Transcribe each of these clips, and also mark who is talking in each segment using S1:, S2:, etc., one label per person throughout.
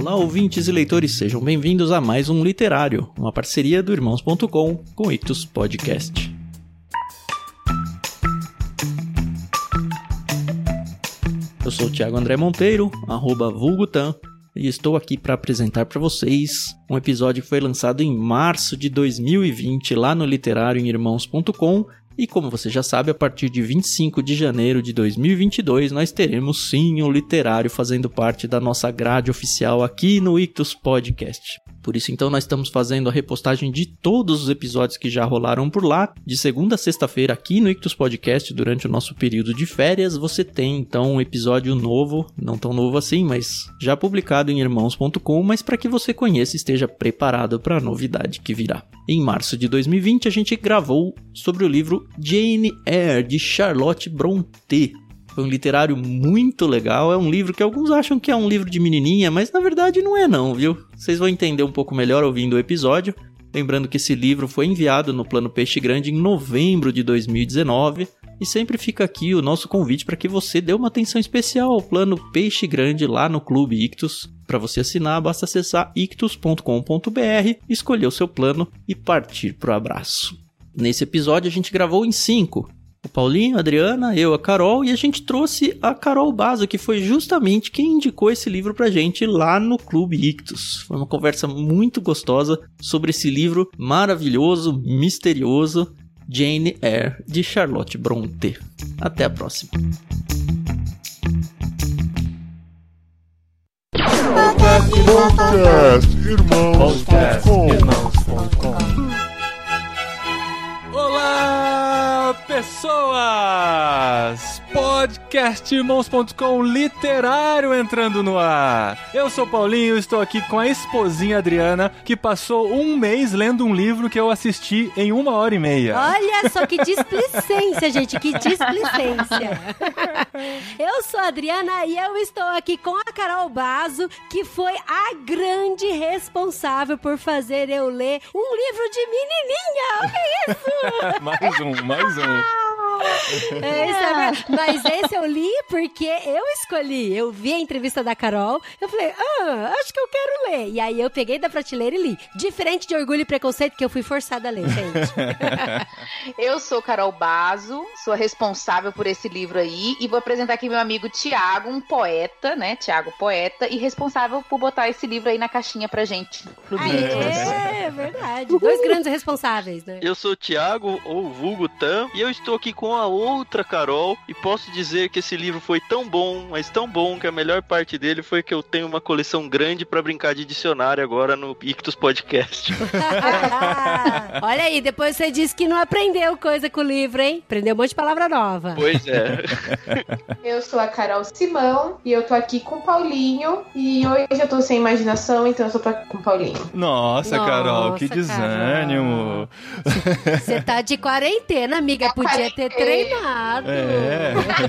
S1: Olá, ouvintes e leitores, sejam bem-vindos a mais um Literário, uma parceria do Irmãos.com com o Ictus Podcast. Eu sou o Thiago André Monteiro, arroba vulgutan, e estou aqui para apresentar para vocês um episódio que foi lançado em março de 2020 lá no literário em irmãos.com e como você já sabe, a partir de 25 de janeiro de 2022 nós teremos sim o literário fazendo parte da nossa grade oficial aqui no Ictus Podcast. Por isso, então, nós estamos fazendo a repostagem de todos os episódios que já rolaram por lá, de segunda a sexta-feira aqui no Ictus Podcast, durante o nosso período de férias. Você tem, então, um episódio novo, não tão novo assim, mas já publicado em irmãos.com, mas para que você conheça e esteja preparado para a novidade que virá. Em março de 2020, a gente gravou sobre o livro Jane Eyre, de Charlotte Brontë. Foi um literário muito legal. É um livro que alguns acham que é um livro de menininha, mas na verdade não é não, viu? Vocês vão entender um pouco melhor ouvindo o episódio. Lembrando que esse livro foi enviado no Plano Peixe Grande em novembro de 2019. E sempre fica aqui o nosso convite para que você dê uma atenção especial ao Plano Peixe Grande lá no Clube Ictus. Para você assinar, basta acessar ictus.com.br, escolher o seu plano e partir para o abraço. Nesse episódio a gente gravou em 5, o Paulinho, a Adriana, eu, a Carol, e a gente trouxe a Carol Baza, que foi justamente quem indicou esse livro pra gente lá no Clube Ictus. Foi uma conversa muito gostosa sobre esse livro maravilhoso, misterioso, Jane Eyre, de Charlotte Brontë. Até a próxima.
S2: Podcast, irmãos.
S3: Olá, pessoas! Podcastirmãos.com literário entrando no ar. Eu sou Paulinho, estou aqui com a esposinha Adriana, que passou um mês lendo um livro que eu assisti em uma hora e meia.
S4: Olha só que displicência, gente, que displicência. Eu sou a Adriana e eu estou aqui com a Carol Bazo, que foi a grande responsável por fazer eu ler um livro de menininha. Olha isso!
S3: mais um, mais um.
S4: É, isso é. Mas esse eu li porque eu escolhi. Eu vi a entrevista da Carol, eu falei, ah, acho que eu quero ler. E aí eu peguei da prateleira e li. Diferente de Orgulho e Preconceito, que eu fui forçada a ler, gente.
S5: Eu sou Carol Bazo, sou a responsável por esse livro aí e vou apresentar aqui meu amigo Tiago, um poeta, né? Tiago Poeta, e responsável por botar esse livro aí na caixinha pra gente. Pro
S4: Aê, é verdade. Dois grandes responsáveis, né?
S6: Eu sou o Thiago, ou Vulgo Tam, e eu estou aqui com a outra Carol, e posso dizer que esse livro foi tão bom, mas tão bom, que a melhor parte dele foi que eu tenho uma coleção grande pra brincar de dicionário agora no Ictus Podcast.
S4: Olha aí, depois você disse que não aprendeu coisa com o livro, hein? Aprendeu um monte de palavra nova.
S6: pois é.
S7: Eu sou a Carol Simão e eu tô aqui com o Paulinho. E hoje eu tô sem imaginação, então eu só tô aqui com o Paulinho.
S3: Nossa, Carol, que
S4: Nossa,
S3: desânimo.
S4: Você tá de quarentena, amiga. Podia ter treinado.
S3: É.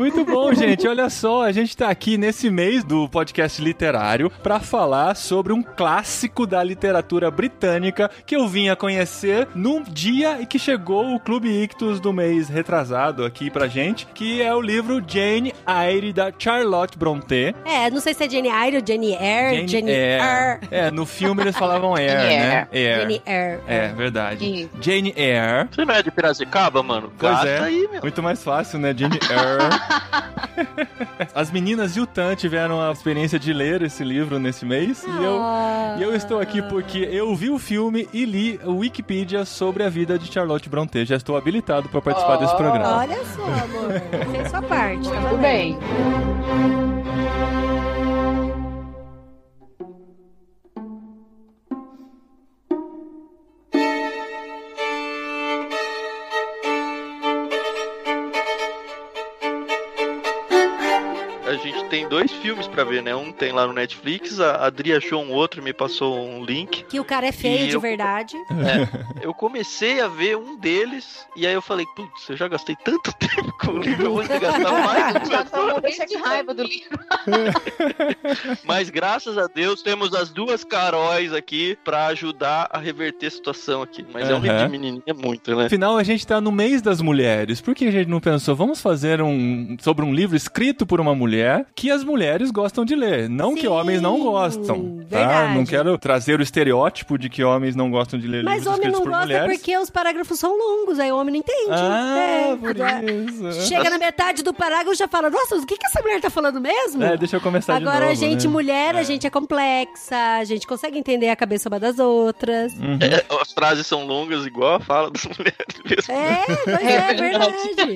S3: Muito bom, gente. Olha só, a gente tá aqui nesse mês do podcast literário pra falar sobre um clássico da literatura britânica que eu vim a conhecer no dia em que chegou o Clube Ictus do mês retrasado aqui pra gente, que é o livro Jane Eyre da Charlotte Brontë.
S4: É, não sei se é Jane Eyre ou Jane Eyre, Jane,
S3: Eyre.
S4: Eyre.
S3: É, no filme eles falavam Eyre, né? Eyre.
S4: Jane Eyre.
S3: É, verdade.
S5: Isso.
S3: Jane Eyre.
S6: Você não é de Piracicaba, mano?
S3: Pois
S6: Gasta
S3: é.
S6: aí, meu.
S3: Muito mais fácil, né? Jane Eyre. As meninas e o Tan tiveram a experiência de ler esse livro nesse mês. E eu, e eu estou aqui porque eu vi o filme e li o Wikipedia sobre a vida de Charlotte Brontë. Já estou habilitado para participar desse programa.
S4: Olha só, amor. Fez sua parte, tá
S5: Tudo
S4: valendo.
S5: bem.
S6: A gente tem dois filmes pra ver, né? Um tem lá no Netflix, a Adri achou um outro e me passou um link.
S4: Que o cara é feio de
S6: eu-
S4: verdade.
S6: Eu comecei a ver um deles e aí eu falei, putz, eu já gastei tanto tempo com o livro, eu vou ter que gastar mais.
S5: Já tô morrendo de raiva do livro.
S6: Mas graças a Deus temos as duas Caróis aqui pra ajudar a reverter a situação aqui. Mas é um livro de menininha muito, né?
S3: Afinal, a gente tá no mês das mulheres. Por que a gente não pensou, vamos fazer um sobre um livro escrito por uma mulher mulher que as mulheres gostam de ler, não que
S4: Sim,
S3: homens não gostam. Tá?
S4: verdade.
S3: Não quero trazer o estereótipo de que homens não gostam de ler
S4: Mas
S3: livros
S4: homem
S3: escritos
S4: não
S3: por
S4: gosta
S3: mulheres.
S4: porque os parágrafos são longos, aí o homem não entende.
S3: Ah,
S4: É,
S3: isso.
S4: Chega na metade do parágrafo e já fala, nossa, o que, que essa mulher tá falando mesmo?
S3: É, deixa eu começar de
S4: Agora,
S3: novo,
S4: a gente,
S3: né?
S4: mulher, a gente é complexa, a gente consegue entender a cabeça uma das outras.
S3: Uhum.
S6: É, as frases são longas igual a fala das mulheres mesmo.
S4: É, pois é, é verdade.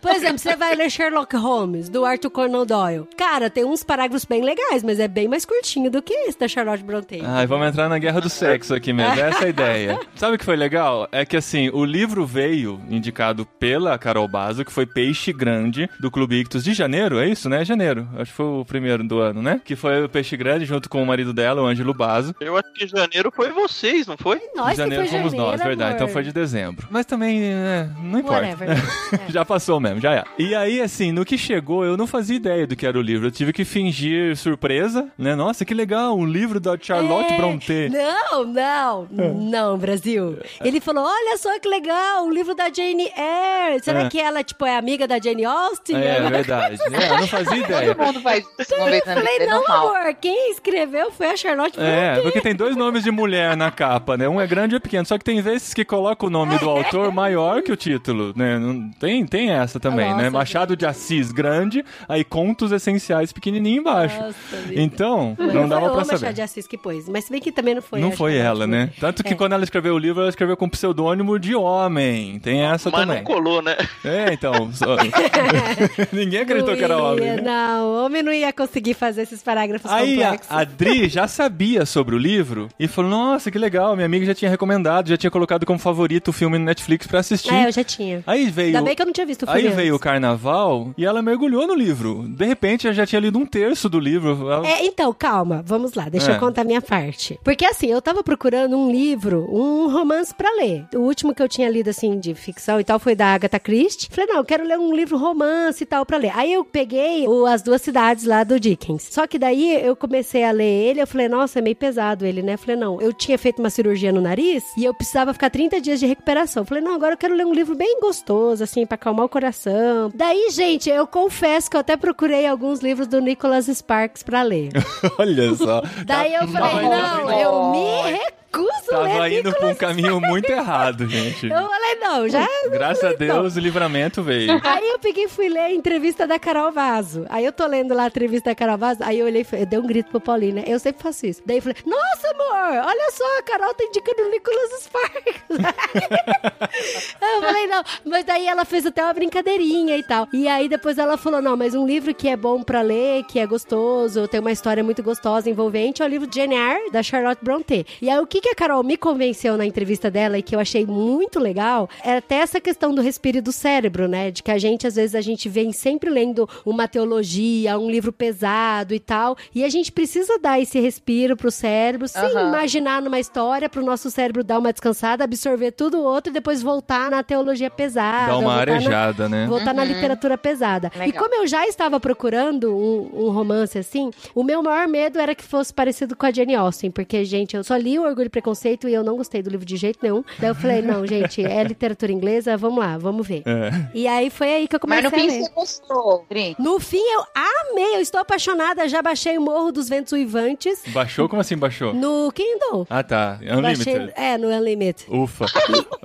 S4: Por exemplo, você vai ler Sherlock Holmes, do Arthur Conan Doyle. Cara, tem uns parágrafos bem legais, mas é bem mais curtinho do que esse da Charlotte Brontë.
S3: Ai, vamos entrar na guerra do sexo aqui mesmo, essa é a ideia. Sabe o que foi legal? É que assim, o livro veio indicado pela Carol Bazo, que foi Peixe Grande, do Clube Ictus de janeiro, é isso, né? Janeiro, acho que foi o primeiro do ano, né? Que foi o Peixe Grande junto com o marido dela, o Ângelo Bazo.
S6: Eu acho que janeiro foi vocês, não foi?
S4: Nós
S3: de janeiro
S4: que foi
S3: fomos
S4: janeiro,
S3: nós, verdade.
S4: amor.
S3: Então foi de dezembro. Mas também, é, não importa.
S4: Whatever. É.
S3: Já passou mesmo, já é. E aí, assim, no que chegou, eu não fazia ideia do que era o livro. Eu tive que fingir surpresa, né? Nossa, que legal, um livro da Charlotte
S4: É.
S3: Brontë.
S4: Não, não, não, Brasil. Ele falou: olha só que legal, o livro da Jane Eyre. Será
S3: É.
S4: que ela, tipo, é amiga da Jane Austen?
S3: É,
S4: Ela-
S3: verdade. É, eu não fazia ideia.
S5: Todo mundo faz isso uma vez na
S4: Eu
S5: vida,
S4: falei,
S5: é
S4: não,
S5: normal.
S4: amor, quem escreveu foi a Charlotte
S3: É,
S4: Brontë.
S3: porque tem dois nomes de mulher na capa, né? Um é grande e um é pequeno. Só que tem vezes que coloca o nome do autor maior que o título, né? Tem, tem essa também, né?
S4: Nossa,
S3: Machado de Assis grande, aí contos essenciais pequenininho embaixo.
S4: Nossa.
S3: Então,
S4: Mas
S3: não dava
S4: foi
S3: pra
S4: o Machado
S3: saber.
S4: de Assis que pôs. Mas se bem que também não foi
S3: Não foi ela, né?
S4: Brontë.
S3: Tanto que
S4: É.
S3: quando ela escreveu o livro, ela escreveu com pseudônimo de homem. Tem essa
S6: Mas
S3: também.
S6: não colou, né?
S3: É, então. só- Ninguém acreditou
S4: Não
S3: que era
S4: ia,
S3: homem. né?
S4: Não, o homem não ia conseguir fazer esses parágrafos
S3: Aí a,
S4: complexos.
S3: a Dri já sabia sobre o livro e falou: Nossa, que legal, minha amiga já tinha recomendado, já tinha colocado como favorito o filme no Netflix pra assistir.
S4: É, eu já tinha.
S3: Aí veio.
S4: Ainda bem que eu não tinha visto o filme
S3: Aí veio o
S4: antes.
S3: carnaval e ela mergulhou no livro. De repente, ela já tinha lido um terço do livro.
S4: É, então, calma, vamos lá, deixa
S3: É.
S4: eu contar a minha parte. Porque assim, eu tava procurando um livro, um romance pra ler. O último que eu tinha lido, assim, de ficção e tal, foi da Agatha Christie. Falei, não, eu quero ler um livro romance e tal pra ler. Aí eu peguei o As Duas Cidades lá do Dickens. Só que daí eu comecei a ler ele, eu falei, nossa, é meio pesado ele, né? Falei, não, eu tinha feito uma cirurgia no nariz e eu precisava ficar 30 dias de recuperação. Falei, não, agora eu quero ler um livro bem gostoso, assim, pra acalmar o coração. Daí, gente, eu confesso que eu até procurei alguns livros do Nicholas Sparks pra ler.
S3: Olha só.
S4: Daí eu falei, não, eu me recuso a
S3: Tava
S4: ler
S3: indo pra um caminho muito errado, gente.
S4: Eu falei, não, já...
S3: Graças a Deus, o livramento veio.
S4: Aí eu peguei e fui ler a entrevista da Carol Vaso. Aí eu tô lendo lá a entrevista da Carol Vaso, aí eu olhei, e eu dei um grito pro Paulinho, né? Eu sempre faço isso. Daí eu falei, nossa, amor, olha só, a Carol tá indicando o Nicholas Sparks. eu falei, não, mas daí ela fez até uma brincadeirinha e tal. E aí depois ela falou, não, mas um livro que é bom pra ler, que é gostoso, tem uma história muito gostosa, envolvente, é o livro Jane Eyre, da Charlotte Brontë. E aí o que, que a Carol me convenceu na entrevista dela e que eu achei muito legal, é até essa questão do respiro do cérebro, né? De que a gente, às vezes, a gente vem sempre lendo uma teologia, um livro pesado e tal, e a gente precisa dar esse respiro pro cérebro, sem
S5: Aham.
S4: imaginar numa história, pro nosso cérebro dar uma descansada, absorver tudo o outro e depois voltar na teologia pesada.
S3: Dá uma
S4: voltar na-
S3: arejada, né?
S4: voltar na literatura pesada. E
S5: Legal.
S4: como eu já estava procurando um, um romance assim, o meu maior medo era que fosse parecido com a Jane Austen, porque, gente, eu só li o Orgulho e Preconceito e eu não gostei do livro de jeito nenhum. Daí eu falei, não, gente, é literatura inglesa, vamos lá, vamos ver.
S3: É.
S4: E aí foi aí que eu
S5: Mas
S4: comecei
S5: no fim
S4: ler.
S5: você gostou, Dri.
S4: No fim, eu amei, eu estou apaixonada, já baixei o Morro dos Ventos Uivantes
S3: Baixou? Como assim baixou?
S4: no Kindle.
S3: Ah, tá.
S4: Baixei,
S3: Unlimited.
S4: é, no Unlimited.
S3: Ufa.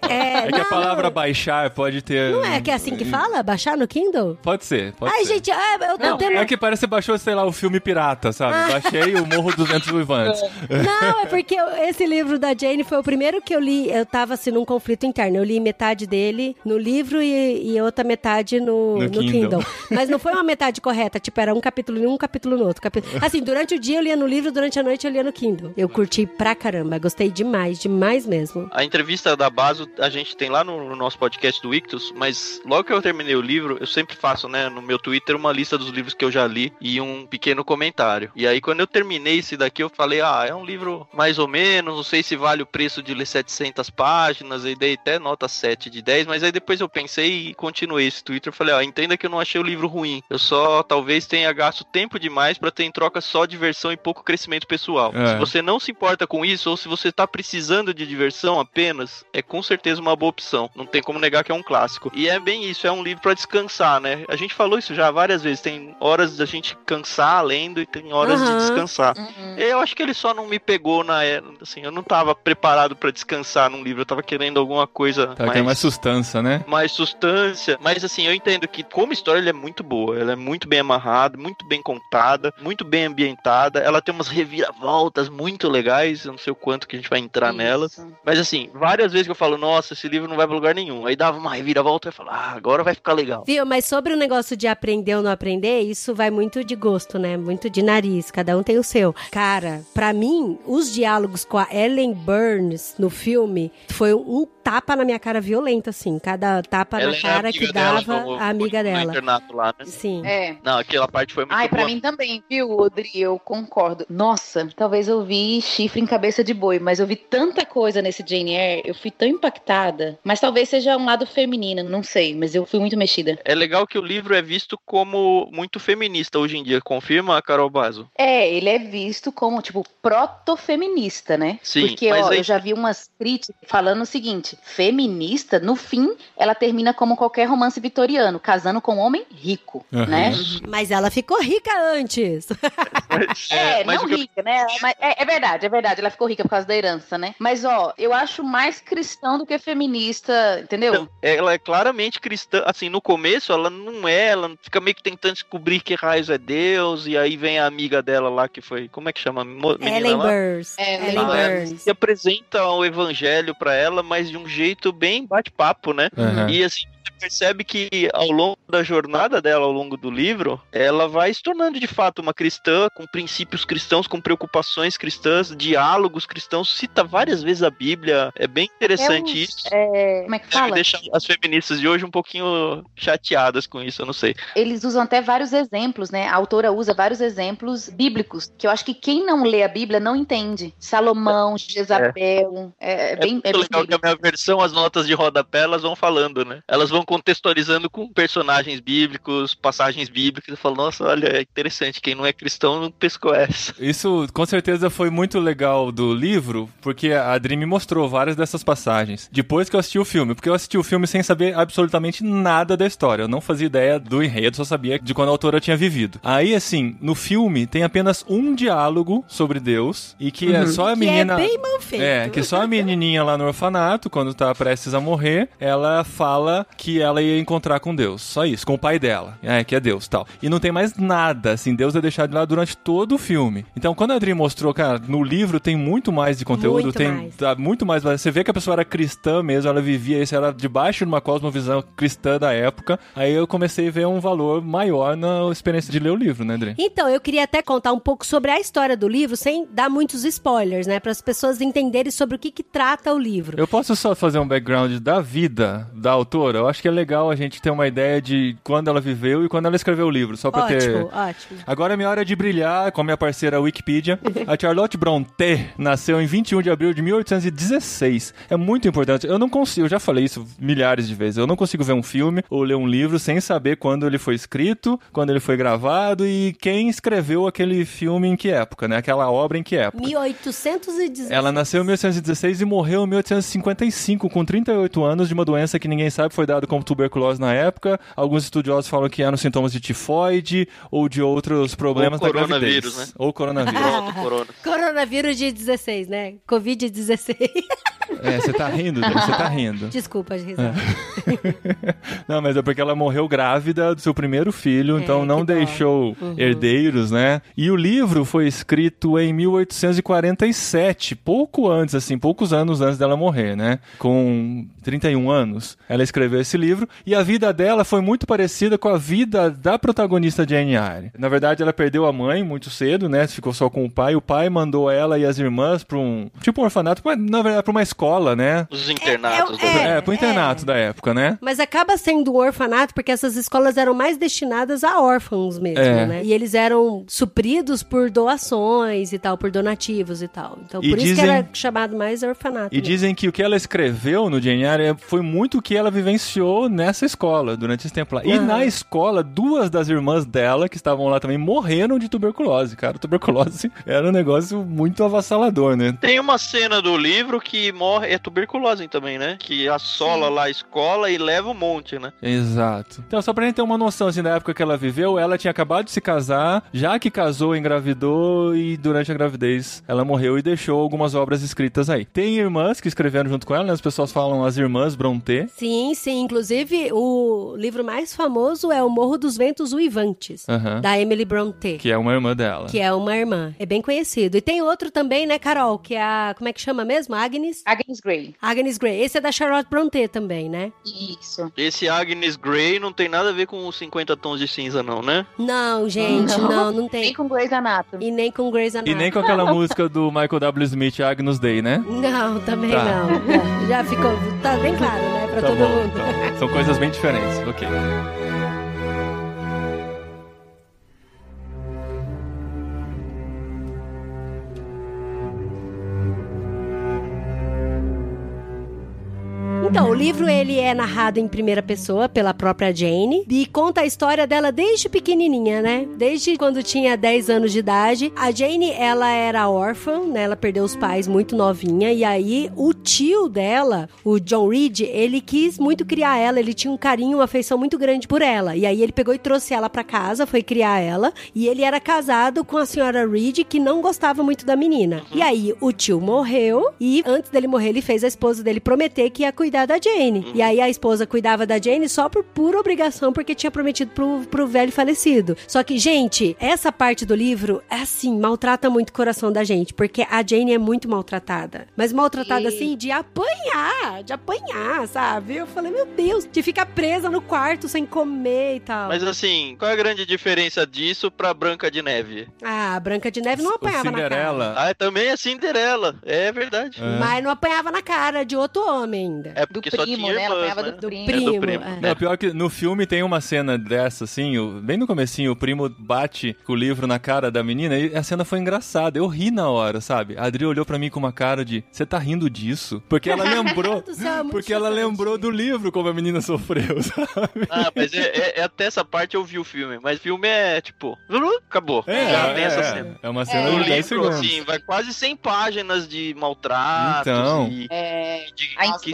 S4: É,
S3: É que a
S4: não,
S3: palavra baixar pode ter.
S4: Não é que é assim que fala? Baixar no Kindle?
S3: Pode ser, pode
S4: Ai,
S3: ser.
S4: gente, é, eu tô
S3: Não,
S4: tendo...
S3: é que parece que você baixou, sei lá, o filme pirata, sabe?
S4: Ah.
S3: Baixei o Morro dos Ventos Uivantes.
S4: Não, é porque esse livro da Jane foi o primeiro que eu li. Eu tava assim num conflito interno. Eu li metade dele no livro e, e outra metade no,
S3: No
S4: no,
S3: Kindle.
S4: Kindle. Mas não foi uma metade correta. Tipo, era um capítulo em um, capítulo no outro. Capi- Assim, durante o dia eu lia no livro, durante a noite eu lia no Kindle. Eu curti pra caramba. Gostei demais, demais mesmo.
S6: A entrevista da Baso a gente tem lá no, no nosso podcast do Ictus, mas logo que eu terminei o livro, eu sempre faço, né, no meu Twitter uma lista dos livros que eu já li e um pequeno comentário. E aí quando eu terminei esse daqui, eu falei, ah, é um livro mais ou menos, não sei se vale o preço de ler 700 páginas, e dei até nota 7 de 10, mas aí depois eu pensei e continuei esse Twitter. Falei, ó, entenda que eu não achei o livro ruim. Eu só talvez tenha gasto tempo demais para ter em troca só diversão e pouco crescimento pessoal.
S3: É.
S6: Se você não se importa com isso, ou se você tá precisando de diversão apenas, é com certeza uma boa opção. Não tem como negar que é um clássico. E é bem isso, é um livro para descansar, né? A gente falou isso já várias vezes. Tem horas da gente cansar lendo e tem horas
S4: Aham.
S6: de descansar.
S5: Uhum.
S6: Eu acho que ele só não me pegou na é- assim, eu não tava preparado pra descansar num livro, eu tava querendo alguma coisa
S3: Tá,
S6: mais
S3: que é mais sustância, né?
S6: mais substância, mas assim, eu entendo que como história ela é muito boa, ela é muito bem amarrada, muito bem contada, muito bem ambientada, ela tem umas reviravoltas muito legais, eu não sei o quanto que a gente vai entrar nelas,
S5: Isso.
S6: mas assim, várias vezes que eu falo, nossa, esse livro não vai pra lugar nenhum, aí dava uma reviravolta e eu falo, ah, agora vai ficar legal.
S4: Viu? Mas sobre o negócio de aprender ou não aprender, isso vai muito de gosto, né? Muito de nariz. Cada um tem o seu. Cara, pra mim, os diálogos com a Ellen Burns no filme foi um tapa na minha cara violento, assim. Cada tapa
S6: Ela
S4: na
S6: é
S4: cara que
S6: dela
S4: dava
S6: no-
S4: a amiga
S6: no
S4: dela.
S6: internato lá, né?
S4: Sim.
S5: É.
S6: Não, aquela parte foi muito
S5: Ai, pra
S6: boa.
S5: mim também, viu, Odri? Eu concordo. Nossa, talvez eu vi chifre em cabeça de boi, mas eu vi tanta coisa nesse Jane Eyre, eu fui tão impactada. Mas talvez seja um lado feminino, não sei, mas eu fui muito mexida.
S6: É legal que o livro é visto como muito feminista hoje em dia, confirma, Carol Bazo?
S5: É, ele é visto como, tipo, proto-feminista, né?
S6: Sim,
S5: Porque,
S6: mas
S5: ó,
S6: aí-
S5: eu já vi umas críticas falando o seguinte: feminista, no fim, ela termina como qualquer romance vitoriano, casando com um homem rico,
S3: Uhum.
S5: né?
S4: Mas ela ficou rica antes.
S6: Mas,
S5: É,
S6: mas
S5: não
S6: que eu-
S5: rica, né? Mas é, é verdade, é verdade. Ela ficou rica por causa da herança, né? Mas, ó, eu acho mais cristão do que feminista, entendeu?
S6: Então, ela é claramente cristã. Assim, no começo ela não é, ela fica meio que tentando descobrir que raios é Deus, e aí vem a amiga dela lá que foi. Como é que chama? Menina
S4: Ellen
S6: lá?
S4: Burns.
S5: É,
S4: Ellen
S6: Ah, se apresenta o evangelho pra ela, mas de um jeito bem bate-papo, né?
S3: Uhum.
S6: E assim, percebe que ao longo da jornada dela, ao longo do livro, ela vai se tornando de fato uma cristã, com princípios cristãos, com preocupações cristãs, diálogos cristãos, cita várias vezes a Bíblia. É bem interessante
S5: É um-
S6: isso.
S5: É, como é que fala?
S6: deixar as feministas de hoje um pouquinho chateadas com isso, eu não sei.
S5: Eles usam até vários exemplos, né? A autora usa vários exemplos bíblicos, que eu acho que quem não lê a Bíblia não entende. Salomão, Jezabel, é, é
S6: É
S5: bem, é bem
S6: legal que a minha versão, as notas de rodapé, elas vão falando, né? Elas vão contextualizando com personagens bíblicos, passagens bíblicas. Eu falo, nossa, olha, é interessante. Quem não é cristão não pescou essa.
S3: Isso com certeza foi muito legal do livro, porque a Adri me mostrou várias dessas passagens. Depois que eu assisti o filme, porque eu assisti o filme sem saber absolutamente nada da história. Eu não fazia ideia do enredo, só sabia de quando a autora tinha vivido. Aí, assim, no filme tem apenas um diálogo sobre Deus e que é só a
S4: Que
S3: menina.
S4: é bem mal feito.
S3: É, que só a menininha lá no orfanato, quando tá prestes a morrer, ela fala que ela ia encontrar com Deus. Só isso, com o pai dela. É, que é Deus tal. E não tem mais nada, assim, Deus é deixado de lado durante todo o filme. Então, quando a Adri mostrou, cara, no livro tem muito mais de conteúdo,
S4: Muito
S3: tem
S4: mais.
S3: tá, muito mais. Você vê que a pessoa era cristã mesmo, ela vivia isso, era debaixo de uma cosmovisão cristã da época. Aí eu comecei a ver um valor maior na experiência de ler o livro, né, Adri?
S4: Então, eu queria até contar um pouco sobre a história do livro, sem dar muitos spoilers, né? Para as pessoas entenderem sobre o que, que trata o livro.
S3: Eu posso só fazer um background da vida da autora? Eu acho que é legal a gente ter uma ideia de quando ela viveu e quando ela escreveu o livro, só pra ter.
S4: Ótimo, ótimo.
S3: Agora é minha hora de brilhar com a minha parceira Wikipedia. A Charlotte Brontë nasceu em 21 de abril de 1816. É muito importante. Eu não consigo, eu já falei isso milhares de vezes. Eu não consigo ver um filme ou ler um livro sem saber quando ele foi escrito, quando ele foi gravado e quem escreveu aquele filme em que época, né? Aquela obra em que época.
S4: 1816.
S3: Ela nasceu em 1816 e morreu em 1855, com 38 anos, de uma doença que ninguém sabe foi dada como tuberculose na época. Alguns estudiosos falam que eram sintomas de tifoide ou de outros problemas
S6: Ou
S3: da
S6: coronavírus,
S3: gravidez.
S6: né?
S3: Ou coronavírus.
S6: Pronto, corona.
S4: Coronavírus de 16, né? Covid-16.
S3: é, você tá rindo, Dani, você tá rindo.
S4: Desculpa, risada.
S3: Não, mas é porque ela morreu grávida do seu primeiro filho,
S4: É,
S3: então não deixou
S4: Uhum.
S3: herdeiros, né? E o livro foi escrito em 1847, pouco antes, assim, poucos anos antes dela morrer, né? Com 31 anos, ela escreveu esse livro e a vida dela foi muito parecida com a vida da protagonista Jane Eyre. Na verdade, ela perdeu a mãe muito cedo, né? Ficou só com o pai. O pai mandou ela e as irmãs para um tipo um orfanato, mas na verdade para uma escola né?
S6: Os internatos.
S4: é,
S6: né?
S3: É, pro internato da época, né?
S4: Mas acaba sendo um orfanato porque essas escolas eram mais destinadas a órfãos mesmo,
S3: É.
S4: né? E eles eram supridos por doações e tal, por donativos e tal. Então,
S3: E
S4: por isso
S3: dizem-
S4: que era chamado mais orfanato.
S3: E
S4: mesmo.
S3: dizem que o que ela escreveu no Jane Eyre foi muito o que ela vivenciou nessa escola, durante esse tempo lá. E na escola, duas das irmãs dela, que estavam lá também, morreram de tuberculose, cara. Tuberculose era um negócio muito avassalador, né?
S6: Tem uma cena do livro que morre, é tuberculose também, né? Que assola lá a escola e leva um monte, né?
S3: Exato. Então, só pra gente ter uma noção, assim, da época que ela viveu, ela tinha acabado de se casar, já que casou, engravidou e durante a gravidez ela morreu e deixou algumas obras escritas aí. Tem irmãs que escreveram junto com ela, né? As pessoas falam as irmãs Brontë.
S4: Sim, sim. Inclusive, o livro mais famoso é O Morro dos Ventos Uivantes,
S3: Aham.
S4: da Emily Brontë.
S3: Que é uma irmã dela.
S4: Que é uma irmã. É bem conhecido. E tem outro também, né, Carol? Que é a. Como é que chama mesmo? Agnes?
S5: Agnes Grey.
S4: Agnes Grey. Esse é da Charlotte Brontë também, né?
S5: Isso.
S6: Esse Agnes Grey não tem nada a ver com os 50 tons de cinza, não, né?
S4: Não, gente,
S5: Não.
S4: não, não
S5: Nem
S4: tem.
S5: com Grey's Anatomy.
S4: E nem com Grey's
S3: E
S4: Anatomy.
S3: nem com aquela música do Michael W. Smith, Agnus Day, né?
S4: Não, também
S3: Tá.
S4: não. Já ficou. Tá bem claro, né? Pra
S3: Tá
S4: todo
S3: bom,
S4: mundo.
S3: então. São coisas bem diferentes, ok.
S4: Então, o livro ele é narrado em primeira pessoa pela própria Jane e conta a história dela desde pequenininha, né? Desde quando tinha 10 anos de idade. A Jane, ela era órfã, né? Ela perdeu os pais muito novinha e aí o tio dela, o John Reed, ele quis muito criar ela, ele tinha um carinho, uma afeição muito grande por ela. E aí ele pegou e trouxe ela pra casa, foi criar ela, e ele era casado com a senhora Reed que não gostava muito da menina. E aí o tio morreu e antes dele morrer ele fez a esposa dele prometer que ia cuidar da Jane. E aí a esposa cuidava da Jane só por pura obrigação porque tinha prometido pro, pro velho falecido. Só que, gente, essa parte do livro é assim, maltrata muito o coração da gente, porque a Jane é muito maltratada. Mas maltratada
S5: E-
S4: assim de apanhar, de apanhar, sabe? Eu falei, meu Deus, de ficar presa no quarto sem comer e tal.
S6: Mas assim, qual é a grande diferença disso pra Branca de Neve?
S4: Ah, a Branca de Neve não apanhava na cara.
S3: Cinderela.
S6: Ah, também é Cinderela. É verdade.
S3: É.
S4: Mas não apanhava na cara de outro homem ainda.
S6: É
S5: Do
S6: porque só
S5: primo,
S6: tinha
S5: né? Ela
S6: irmãs,
S5: apanhava
S6: né?
S5: do primo.
S6: É do primo.
S4: é.
S3: Não, pior que no filme tem uma cena dessa, assim, o- bem no comecinho, o primo bate com o livro na cara da menina e a cena foi engraçada. Eu ri na hora, sabe? A Adri olhou pra mim com uma cara de, você tá rindo disso? Porque ela lembrou,
S4: Do céu, é
S3: porque ela lembrou do livro como a menina sofreu, sabe?
S6: Ah, mas é, é- é até essa parte eu vi o filme. Mas o filme é tipo. Acabou. Já tem essa cena.
S3: é uma cena
S6: No
S3: de 10
S6: livro,
S3: segundos.
S6: assim, vai quase 100 páginas de maltratos
S3: Então.
S6: e
S5: É,
S6: de
S5: a
S6: que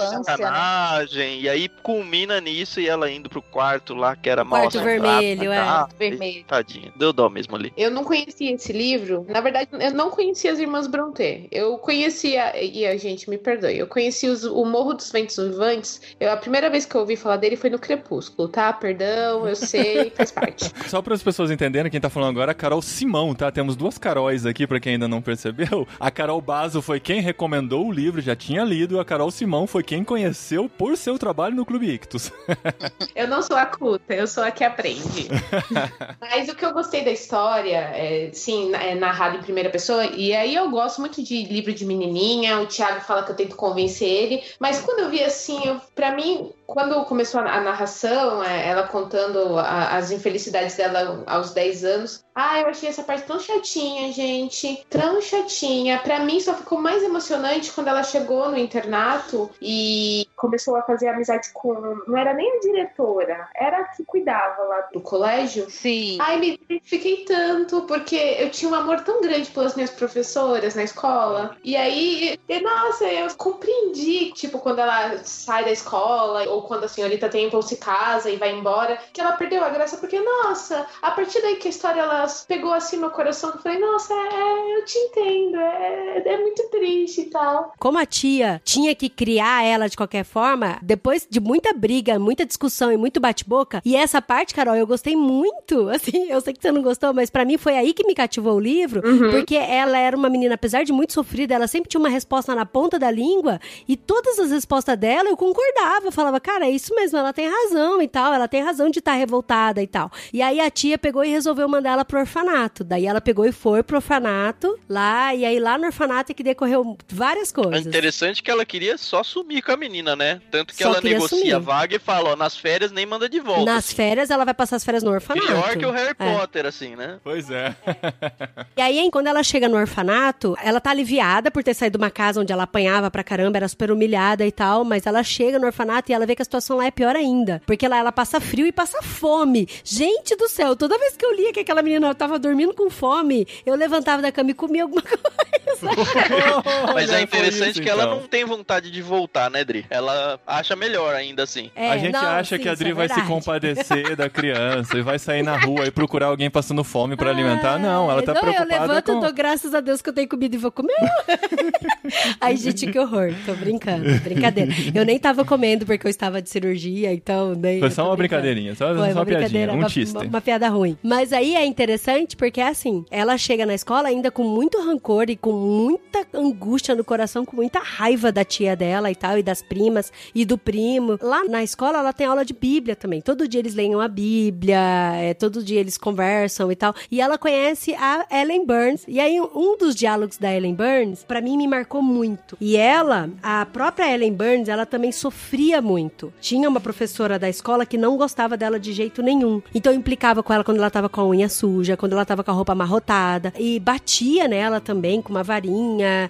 S5: infância, né?
S6: E aí culmina nisso e ela indo pro quarto lá, que era mal
S4: quarto vermelho, é.
S6: ah,
S5: vermelho.
S6: Tadinha, deu dó mesmo ali.
S7: Eu não conhecia esse livro. Na verdade, eu não conhecia as Irmãs Brontë. Eu conhecia, e a gente me perdoe, eu conheci os- o Morro dos Ventos Vivantes. Eu, a primeira vez que eu ouvi falar dele foi no Crepúsculo, tá? Perdão, eu sei, faz parte.
S3: Só para as pessoas entenderem, quem tá falando agora é a Carol Simão, tá? Temos duas Caróis aqui, pra quem ainda não percebeu. A Carol Bazo foi quem recomendou o livro, já tinha lido, e a Carol Simão foi quem conheceu por seu trabalho no Clube Ictus.
S7: Eu não sou a culta, eu sou a que aprende. Mas o que eu gostei da história, é, sim, é narrado em primeira pessoa, e aí eu gosto muito de livro de menininha, o Thiago fala que eu tento convencer ele, mas quando eu vi assim, eu, pra mim, quando começou a, narração, é, ela contando as infelicidades dela aos 10 anos, ah, eu achei essa parte tão chatinha, gente, tão chatinha. Pra mim só ficou mais emocionante quando ela chegou no internato e começou a fazer amizade com. Não era nem a diretora, era a que cuidava lá do colégio.
S5: Sim.
S7: Ai, me identifiquei tanto, porque eu tinha um amor tão grande pelas minhas professoras na escola. E aí, e, nossa, eu compreendi, tipo, quando ela sai da escola, ou quando a senhorita tem ou se casa e vai embora, que ela perdeu a graça, porque, nossa, a partir daí que a história ela pegou assim meu coração, eu falei, nossa, é, eu te entendo, é, é muito triste e tal.
S4: Como a tia tinha que criar ela de qualquer forma, depois de muita briga, muita discussão e muito bate-boca, e essa parte, Carol, eu gostei muito. Assim, eu sei que você não gostou, mas para mim foi aí que me cativou o livro,
S7: Uhum.
S4: porque ela era uma menina, apesar de muito sofrida, ela sempre tinha uma resposta na ponta da língua, e todas as respostas dela eu concordava. Eu falava, cara, é isso mesmo, ela tem razão e tal, ela tem razão de estar revoltada e tal. E aí a tia pegou e resolveu mandar ela pro orfanato. Daí ela pegou e foi pro orfanato lá, e aí lá no orfanato é que decorreu várias
S6: É
S4: coisas.
S6: interessante que ela queria só sumir com a menina, né? Tanto que
S4: Só
S6: ela negocia
S4: sumir.
S6: a vaga e fala, ó, nas férias nem manda de volta.
S4: Nas
S6: assim.
S4: férias, ela vai passar as férias no orfanato.
S6: Pior que o Harry
S4: É.
S6: Potter, assim, né?
S3: Pois é.
S4: E aí, hein, quando ela chega no orfanato, ela tá aliviada por ter saído de uma casa onde ela apanhava pra caramba, era super humilhada e tal, mas ela chega no orfanato e ela vê que a situação lá é pior ainda. Porque lá ela passa frio e passa fome. Gente do céu, toda vez que eu lia que aquela menina tava dormindo com fome, eu levantava da cama e comia alguma coisa.
S6: Mas é interessante
S3: isso,
S6: que ela
S3: então.
S6: não tem vontade de voltar, né, Dri? Ela acha melhor ainda assim.
S4: É,
S3: a gente
S4: não,
S3: acha
S4: sim,
S3: que a Dri
S4: é
S3: vai se compadecer da criança e vai sair na rua e procurar alguém passando fome pra alimentar. Não, ela tá
S4: não,
S3: preocupada
S4: eu levanto
S3: com...
S4: e dou graças a Deus que eu tenho comida e vou comer. Ai, gente, que horror. Tô brincando. Brincadeira. Eu nem tava comendo porque eu estava de cirurgia, então... Nem,
S3: Foi só uma
S4: brincando.
S3: brincadeirinha, só,
S4: Foi
S3: só
S4: uma
S3: piadinha, um
S4: uma,
S3: chiste.
S4: uma- uma piada ruim. Mas aí é interessante porque, assim, ela chega na escola ainda com muito rancor e com muita angústia no coração, com muita raiva da tia dela e tal, e das primas e do primo. Lá na escola ela tem aula de Bíblia também. Todo dia eles leem a Bíblia, é, todo dia eles conversam e tal. E ela conhece a Ellen Burns. E aí, um dos diálogos da Ellen Burns, pra mim, me marcou muito. E ela, a própria Ellen Burns, ela também sofria muito. Tinha uma professora da escola que não gostava dela de jeito nenhum. Então implicava com ela quando ela tava com a unha suja, quando ela tava com a roupa amarrotada. E batia nela também com uma.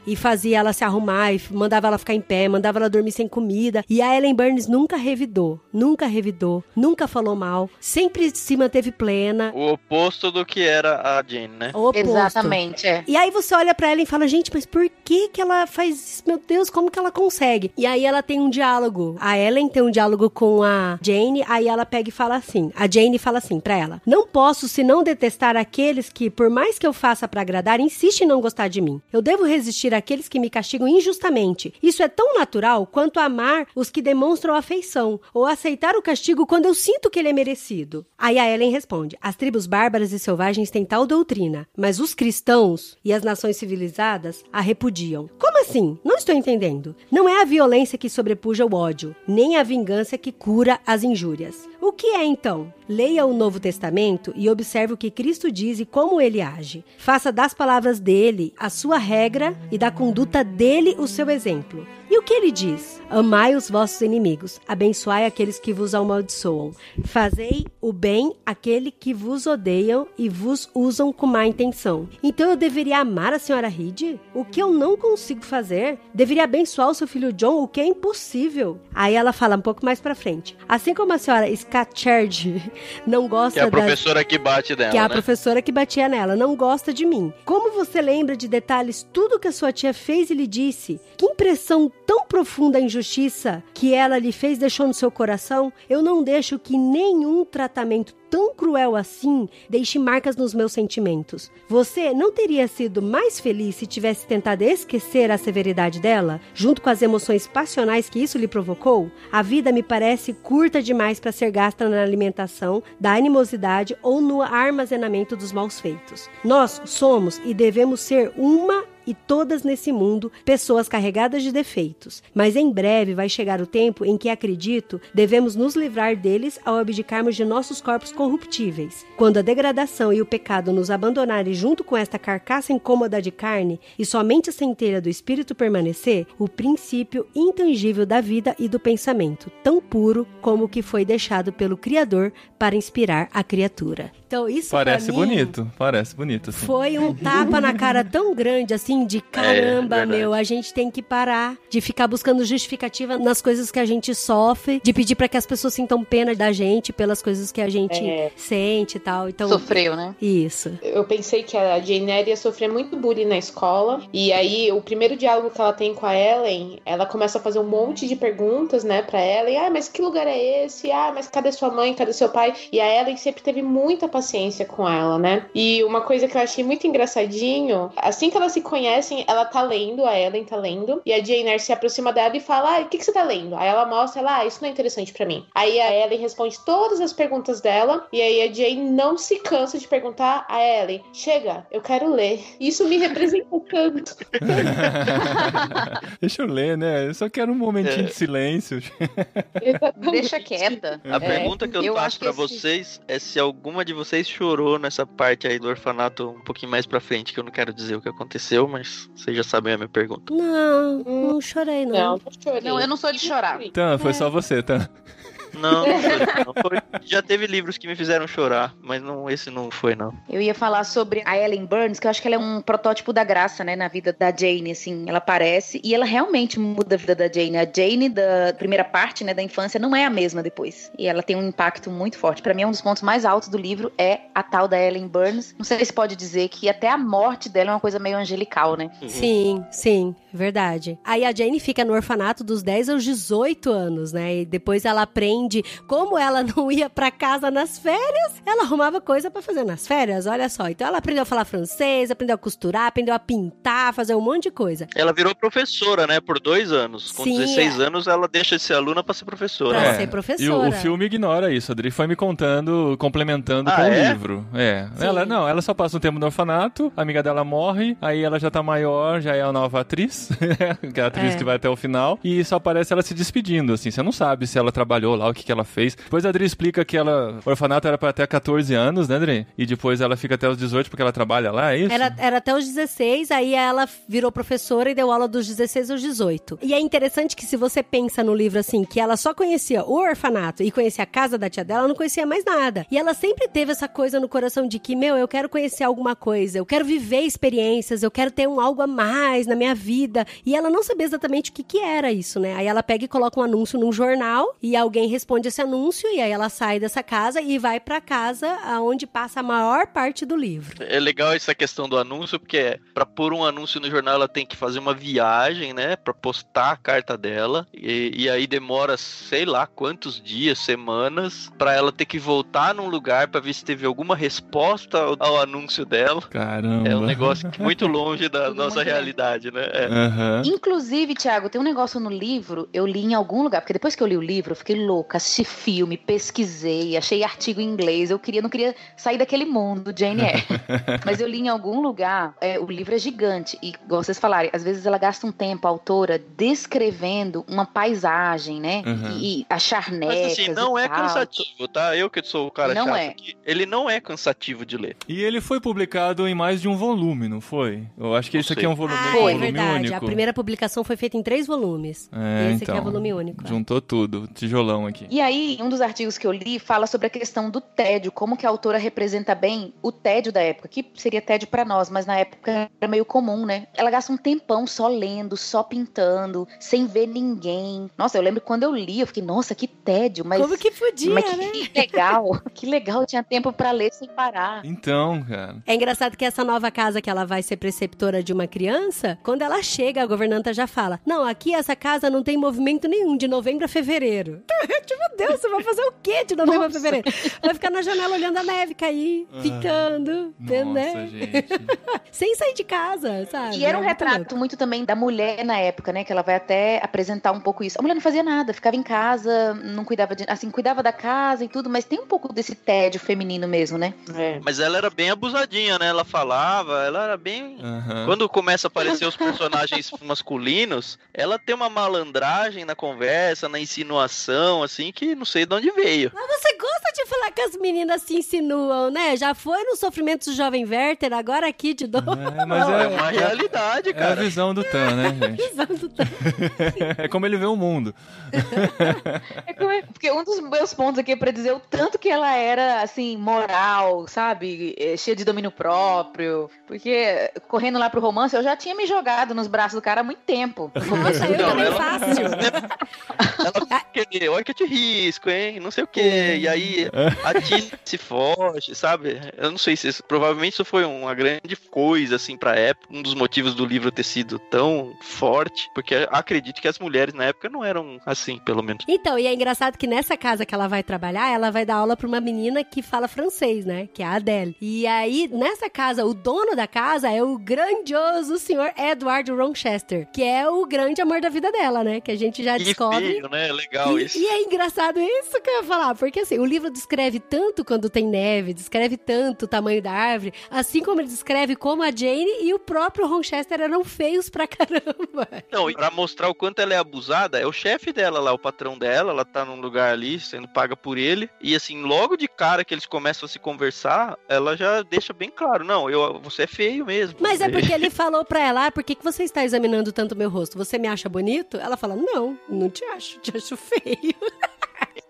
S4: E fazia ela se arrumar e mandava ela ficar em pé, mandava ela dormir sem comida. E a Ellen Burns nunca revidou. Nunca revidou. Nunca falou mal. Sempre se manteve plena.
S6: O oposto do que era a Jane, né?
S4: O oposto.
S5: Exatamente, é.
S4: E aí você olha pra ela e fala, gente, mas por que que ela faz isso? Meu Deus, como que ela consegue? E aí ela tem um diálogo. A Ellen tem um diálogo com a Jane, aí ela pega e fala assim. A Jane fala assim pra ela: "Não posso senão detestar aqueles que, por mais que eu faça pra agradar, insistem em não gostar de mim. Eu devo resistir àqueles que me castigam injustamente. Isso é tão natural quanto amar os que demonstram afeição ou aceitar o castigo quando eu sinto que ele é merecido." Aí a Ellen responde: "As tribos bárbaras e selvagens têm tal doutrina, mas os cristãos e as nações civilizadas a repudiam. Como assim? Não estou entendendo. Não é a violência que sobrepuja o ódio, nem a vingança que cura as injúrias. O que é então? Leia o Novo Testamento e observe o que Cristo diz e como ele age. Faça das palavras dele a sua regra e da conduta dele o seu exemplo. E o que ele diz? Amai os vossos inimigos, abençoai aqueles que vos amaldiçoam, fazei o bem àquele que vos odeiam e vos usam com má intenção. Então eu deveria amar a senhora Reed? O que eu não consigo fazer? Deveria abençoar o seu filho John, o que é impossível. Aí ela fala um pouco mais pra frente. Assim como a senhora Scatcherd não
S6: Que
S4: gosta
S6: é a
S4: das
S6: professora que bate dela,
S4: que é a
S6: né?
S4: professora que batia nela, não gosta de mim. Como você lembra de detalhes tudo que a sua tia fez e lhe disse? Que impressão tão profunda injustiça que ela lhe fez deixou no seu coração? Eu não deixo que nenhum tratamento tão cruel assim deixe marcas nos meus sentimentos. Você não teria sido mais feliz se tivesse tentado esquecer a severidade dela, junto com as emoções passionais que isso lhe provocou? A vida me parece curta demais para ser gasta na alimentação da animosidade ou no armazenamento dos maus feitos. Nós somos e devemos ser uma e todas nesse mundo pessoas carregadas de defeitos. Mas em breve vai chegar o tempo em que, acredito, devemos nos livrar deles ao abdicarmos de nossos corpos corruptíveis. Quando a degradação e o pecado nos abandonarem junto com esta carcaça incômoda de carne e somente a centelha do espírito permanecer, o princípio intangível da vida e do pensamento, tão puro como o que foi deixado pelo Criador para inspirar a criatura. Então isso
S3: Parece
S4: mim,
S3: bonito, parece bonito, assim.
S4: foi um tapa na cara tão grande assim de caramba,
S6: verdade.
S4: meu, a gente tem que parar de ficar buscando justificativa nas coisas que a gente sofre, de pedir pra que as pessoas sintam pena da gente pelas coisas que a gente
S7: É.
S4: sente e tal. Então,
S5: Sofreu, né?
S4: isso.
S7: Eu pensei que a Jane Eyre ia sofrer muito bullying na escola. E aí, o primeiro diálogo que ela tem com a Ellen, ela começa a fazer um monte de perguntas, né, pra Ellen. Ah, mas que lugar é esse? Ah, mas cadê sua mãe? Cadê seu pai? E a Ellen sempre teve muita paciência com ela, né? E uma coisa que eu achei muito engraçadinho, assim que elas se conhecem, conhecem, ela tá lendo, a Ellen tá lendo, e a Jane Eyre se aproxima dela e fala: ah, o que, que você tá lendo? Aí ela mostra, ela, ah, isso não é interessante pra mim. Aí a Ellen responde todas as perguntas dela, e aí a Jane não se cansa de perguntar a Ellen: chega, eu quero ler. Isso me representa tanto.
S3: Deixa eu ler, né? Eu só quero um momentinho
S6: É.
S3: de silêncio.
S7: Exatamente.
S5: Deixa quieta.
S6: A
S5: É,
S6: pergunta que eu,
S5: eu
S6: faço pra
S5: esse-
S6: vocês é se alguma de vocês chorou nessa parte aí do orfanato um pouquinho mais pra frente, que eu não quero dizer o que aconteceu, mas vocês já sabem a minha pergunta.
S4: Não, não chorei, não.
S7: Não, não chorei.
S5: Não, eu não sou de chorar.
S3: Então, foi só você, tá?
S6: Não, não foi, não foi. Já teve livros que me fizeram chorar, mas não, esse não foi, não.
S5: Eu ia falar sobre a Ellen Burns, que eu acho que ela é um protótipo da graça, né, na vida da Jane, assim, ela aparece e ela realmente muda a vida da Jane. A Jane da primeira parte, né, da infância não é a mesma depois. E ela tem um impacto muito forte. Pra mim, um dos pontos mais altos do livro é a tal da Ellen Burns. Não sei se pode dizer que até a morte dela é uma coisa meio angelical, né?
S4: Sim, sim, verdade. Aí a Jane fica no orfanato dos 10 aos 18 anos, né? E depois ela aprende como ela não ia pra casa nas férias, ela arrumava coisa pra fazer nas férias, olha só. Então ela aprendeu a falar francês, aprendeu a costurar, aprendeu a pintar, fazer um monte de coisa.
S6: Ela virou professora, né, por dois anos. Com
S4: Sim,
S6: 16
S4: é.
S6: anos, ela deixa de ser aluna pra ser professora.
S4: Pra
S3: É,
S4: ser
S3: E o,
S4: professora.
S3: o filme ignora isso. A Adri foi me contando, complementando
S6: Ah,
S3: com
S6: é?
S3: o livro. É.
S4: Sim.
S3: Ela, não, ela só passa um tempo no orfanato, a amiga dela morre, aí ela já tá maior, já é a nova atriz, que é a atriz
S4: É.
S3: que vai até o final, e só aparece ela se despedindo, assim. Você não sabe se ela trabalhou lá, o que, ela fez. Depois a Adri explica que ela. O orfanato era pra até 14 anos, né, Adri? E depois ela fica até os 18 porque ela trabalha lá, é isso?
S4: Era, era até os 16, aí ela virou professora e deu aula dos 16 aos 18. E é interessante que se você pensa no livro assim, que ela só conhecia o orfanato e conhecia a casa da tia dela, ela não conhecia mais nada. E ela sempre teve essa coisa no coração de que, meu, eu quero conhecer alguma coisa, eu quero viver experiências, eu quero ter um algo a mais na minha vida. E ela não sabia exatamente o que, que era isso, né? Aí ela pega e coloca um anúncio num jornal e alguém responde esse anúncio e aí ela sai dessa casa e vai pra casa aonde passa a maior parte do livro.
S6: É legal essa questão do anúncio, porque é, pra pôr um anúncio no jornal ela tem que fazer uma viagem, né? Pra postar a carta dela. E, e aí demora, sei lá, quantos dias, semanas, pra ela ter que voltar num lugar pra ver se teve alguma resposta ao, ao anúncio dela.
S3: Caramba.
S6: É um negócio que muito longe da
S5: Tudo
S6: nossa
S5: muito
S6: realidade, né? É.
S3: Aham.
S5: Inclusive, Thiago, tem um negócio no livro, eu li em algum lugar, porque depois que eu li o livro, eu fiquei louca, assisti filme, pesquisei, achei artigo em inglês, eu queria, não queria sair daquele mundo, Jane Eyre. Mas eu li em algum lugar, é, o livro é gigante, e igual vocês falarem, às vezes ela gasta um tempo, a autora, descrevendo uma paisagem, né?
S3: Uhum.
S5: E, e charnecas
S6: Mas assim, não é
S5: tal.
S6: cansativo, tá? Eu que sou o cara
S5: Não
S6: chato
S5: é.
S6: aqui. Ele não é cansativo de ler.
S3: E ele foi publicado em mais de um volume, não foi? Eu acho que
S6: Não
S3: esse aqui é um volume,
S4: Ah,
S3: um
S4: é
S3: volume
S4: verdade.
S3: único.
S4: A primeira publicação foi feita em três volumes.
S3: É,
S4: e esse
S3: então,
S4: aqui é volume único. é.
S3: Juntou tudo, tijolão aqui.
S5: E aí, um dos artigos que eu li fala sobre a questão do tédio, como que a autora representa bem o tédio da época, que seria tédio pra nós, mas na época era meio comum, né? Ela gasta um tempão só lendo, só pintando, sem ver ninguém. Nossa, eu lembro quando eu li, eu fiquei, nossa, que tédio, mas
S4: Como que podia,
S5: mas que,
S4: né?
S5: que legal, que legal, tinha tempo pra ler sem parar.
S3: Então, cara.
S4: É engraçado que essa nova casa que ela vai ser preceptora de uma criança, quando ela chega, a governanta já fala: Não, aqui essa casa não tem movimento nenhum, de novembro a fevereiro. tipo, meu Deus, você vai fazer o quê de novembro a fevereiro? Vai ficar na janela olhando a neve cair, pintando, né?
S3: Nossa, gente.
S4: Sem sair de casa, sabe?
S5: E era um
S4: É muito louco.
S5: retrato muito também da mulher na época, né? Que ela vai até apresentar um pouco isso. A mulher não fazia nada, ficava em casa, não cuidava de. Assim, cuidava da casa e tudo, mas tem um pouco desse tédio feminino mesmo, né?
S7: É.
S6: Mas ela era bem abusadinha, né? Ela falava, ela era bem.
S3: Aham.
S6: Quando começa a aparecer os personagens masculinos, ela tem uma malandragem na conversa, na insinuação, assim, que não sei de onde veio.
S4: Mas você gosta de falar que as meninas se insinuam, né? Já foi no sofrimento do jovem Werther, agora aqui de novo.
S3: É, mas
S6: Não, é,
S3: é,
S6: uma realidade,
S3: é a
S6: cara.
S3: visão do Tan, né, gente? É como ele vê o mundo.
S5: É como é- Porque um dos meus pontos aqui é pra dizer o tanto que ela era, assim, moral, sabe? Eh, Cheia de domínio próprio. Porque correndo lá pro romance, eu já tinha me jogado nos braços do cara há muito tempo.
S4: Nossa, eu
S6: Não,
S4: também
S6: ela-
S4: fácil.
S6: Ela querer, olha que eu te risco, hein? Não sei o quê. E aí a Tilly se foge, sabe? Eu não sei se isso, provavelmente isso foi uma grande coisa, assim, pra época. Um dos motivos do livro ter sido tão forte, porque acredito que as mulheres na época não eram assim, pelo menos.
S4: Então, e é engraçado que nessa casa que ela vai trabalhar, ela vai dar aula pra uma menina que fala francês, né? Que é a Adele. E aí, nessa casa, o dono da casa é o grandioso senhor Edward Ronchester, que é o grande amor da vida dela, né? Que a gente já
S6: E
S4: descobre.
S6: feio, né? Legal
S4: E,
S6: isso.
S4: e é engraçado isso que eu ia falar, porque assim, o livro descreve tanto quando tem neve, descreve tanto o tamanho da árvore, assim como ele descreve como a Jane e o próprio Ronchester eram feios pra caramba.
S6: Não, e pra mostrar o quanto ela é abusada, é o chefe dela lá, o patrão dela, ela tá num lugar ali, sendo paga por ele, e assim, logo de cara que eles começam a se conversar, ela já deixa bem claro, não, eu, você é feio mesmo.
S4: Mas é porque ele falou pra ela, ah, por que, que você está examinando tanto meu rosto? Você me acha bonito? Ela fala, não, não te acho, te acho feio.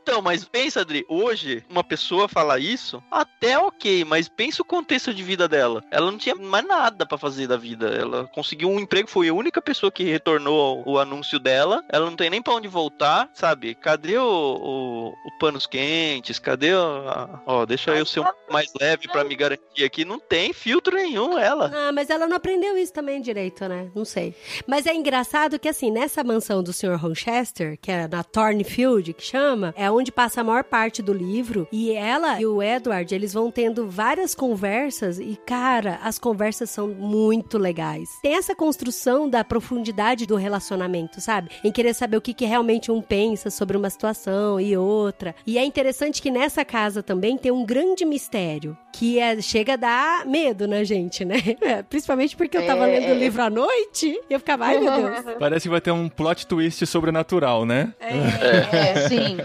S6: Então, mas pensa, Adri, hoje, uma pessoa falar isso, até ok, mas pensa o contexto de vida dela. Ela não tinha mais nada pra fazer da vida. Ela conseguiu um emprego, foi a única pessoa que retornou o anúncio dela. Ela não tem nem pra onde voltar, sabe? Cadê o, o, o panos quentes? Cadê a. Ó, deixa eu ser um mais leve pra me garantir aqui. Não tem filtro nenhum, ela.
S4: Ah, mas ela não aprendeu isso também direito, né? Não sei. Mas é engraçado que, assim, nessa mansão do Sr. Rochester, que é na Thornfield, que chama, é onde passa a maior parte do livro. E ela e o Edward, eles vão tendo várias conversas e, cara, as conversas são muito legais. Tem essa construção da profundidade do relacionamento, sabe? Em querer saber o que, que realmente um pensa sobre uma situação e outra. E é interessante que nessa casa também tem um grande mistério, que é, chega a dar medo na gente, né? Principalmente porque eu tava
S5: É,
S4: lendo o
S5: é.
S4: livro à noite e eu ficava, ai meu Deus.
S3: Parece que vai ter um plot twist sobrenatural, né?
S5: É, sim.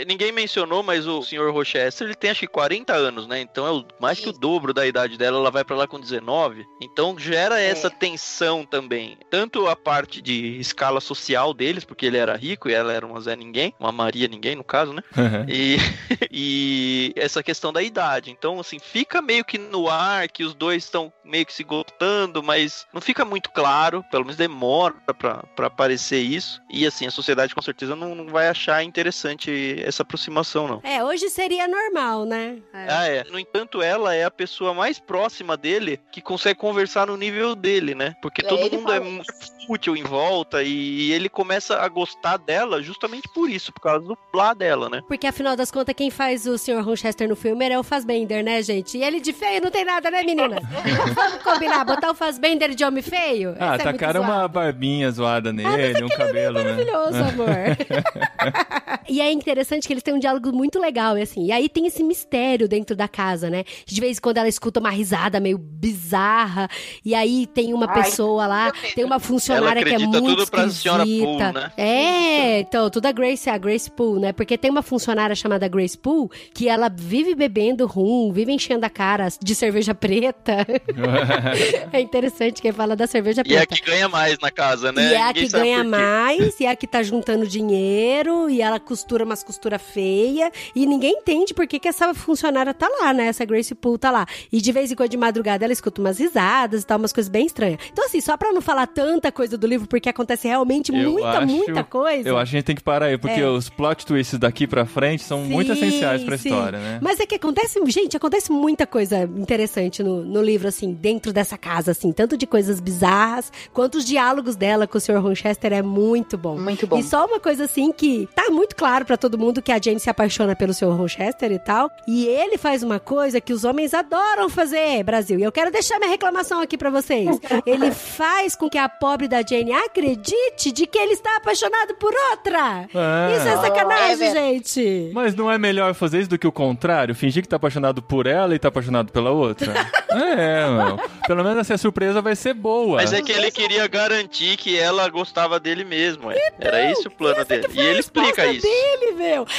S6: É, ninguém mencionou, mas o Sr. Rochester, ele tem acho que 40 anos, né? Então é o- mais que o dobro da idade dela, ela vai pra lá com 19. Então gera essa tensão também. Tanto a parte de escala social deles, porque ele era rico e ela era uma Zé Ninguém, uma Maria Ninguém, no caso, né? E, e essa questão da idade. Então, assim, fica meio que no ar que os dois estão meio que se gostando, mas não fica muito claro, pelo menos demora pra, pra aparecer isso. E assim, a sociedade com certeza não, não vai achar interessante essa aproximação, não.
S4: É, hoje seria normal, né? É.
S6: Ah, é. No entanto, ela é a pessoa mais próxima dele que consegue conversar no nível dele, né? Porque
S5: É,
S6: todo mundo é muito fútil em volta e ele começa a gostar dela justamente por isso, por causa do blá dela, né?
S4: Porque afinal das contas, quem faz o Sr. Rochester no filme é o Fassbender, né, gente? E ele de feio não tem nada, né, meninas? Vamos combinar, botar o Fassbender de homem feio?
S3: Ah,
S4: Esse é muito
S3: tacaram uma barbinha zoada nele, um
S4: Aquele
S3: cabelo,
S4: é
S3: né?
S4: maravilhoso, amor. e é interessante que eles têm um diálogo muito legal, e assim. E aí tem esse mistério dentro da casa, né? De vez em quando ela escuta uma risada meio bizarra, e aí tem uma
S5: Ai,
S4: pessoa lá, tem uma funcionária que é muito
S6: tudo pra senhora
S4: esquisita.
S6: Poole, né?
S4: É, então, tudo a Grace, a Grace Poole, né? Porque tem uma funcionária chamada Grace Poole que ela vive bebendo rum, vive enchendo a cara de cerveja preta. é interessante que fala da cerveja
S6: E é a
S4: preta.
S6: que ganha mais na casa, né?
S4: E é a
S6: Ninguém
S4: que ganha mais, e é a que tá juntando dinheiro, e ela costura umas costura feia, e ninguém entende por que, que essa funcionária tá lá, né? Essa Grace Poole tá lá. E de vez em quando, de madrugada, ela escuta umas risadas e tal, umas coisas bem estranhas. Então, assim, só pra não falar tanta coisa do livro, porque acontece realmente
S3: Eu
S4: muita,
S3: acho-
S4: muita coisa.
S3: Eu acho que a gente tem que parar aí, porque
S4: É.
S3: os plot twists daqui pra frente são muito
S4: Sim,
S3: essenciais pra
S4: sim.
S3: história, né?
S4: Mas é que acontece, gente, acontece muita coisa interessante no, no livro, assim, dentro dessa casa, assim, tanto de coisas bizarras, quanto os diálogos dela com o Sr. Rochester é muito bom.
S5: Muito bom.
S4: E só uma coisa assim que tá muito claro pra todo mundo que a Jane se apaixona pelo Sr. Rochester e tal. E ele faz uma coisa que os homens adoram fazer, Brasil. E eu quero deixar minha reclamação aqui pra vocês. Ele faz com que a pobre da Jane acredite de que ele está apaixonado por outra.
S3: Ah.
S4: Isso é sacanagem,
S5: É
S4: gente.
S3: Mas não é melhor fazer isso do que o contrário? Fingir que tá apaixonado por ela e tá apaixonado pela outra? é, meu. Pelo menos assim a surpresa vai ser boa.
S6: Mas é que ele queria garantir que ela gostava dele mesmo, é. Era esse o plano dele. E ele explica isso.
S4: dele,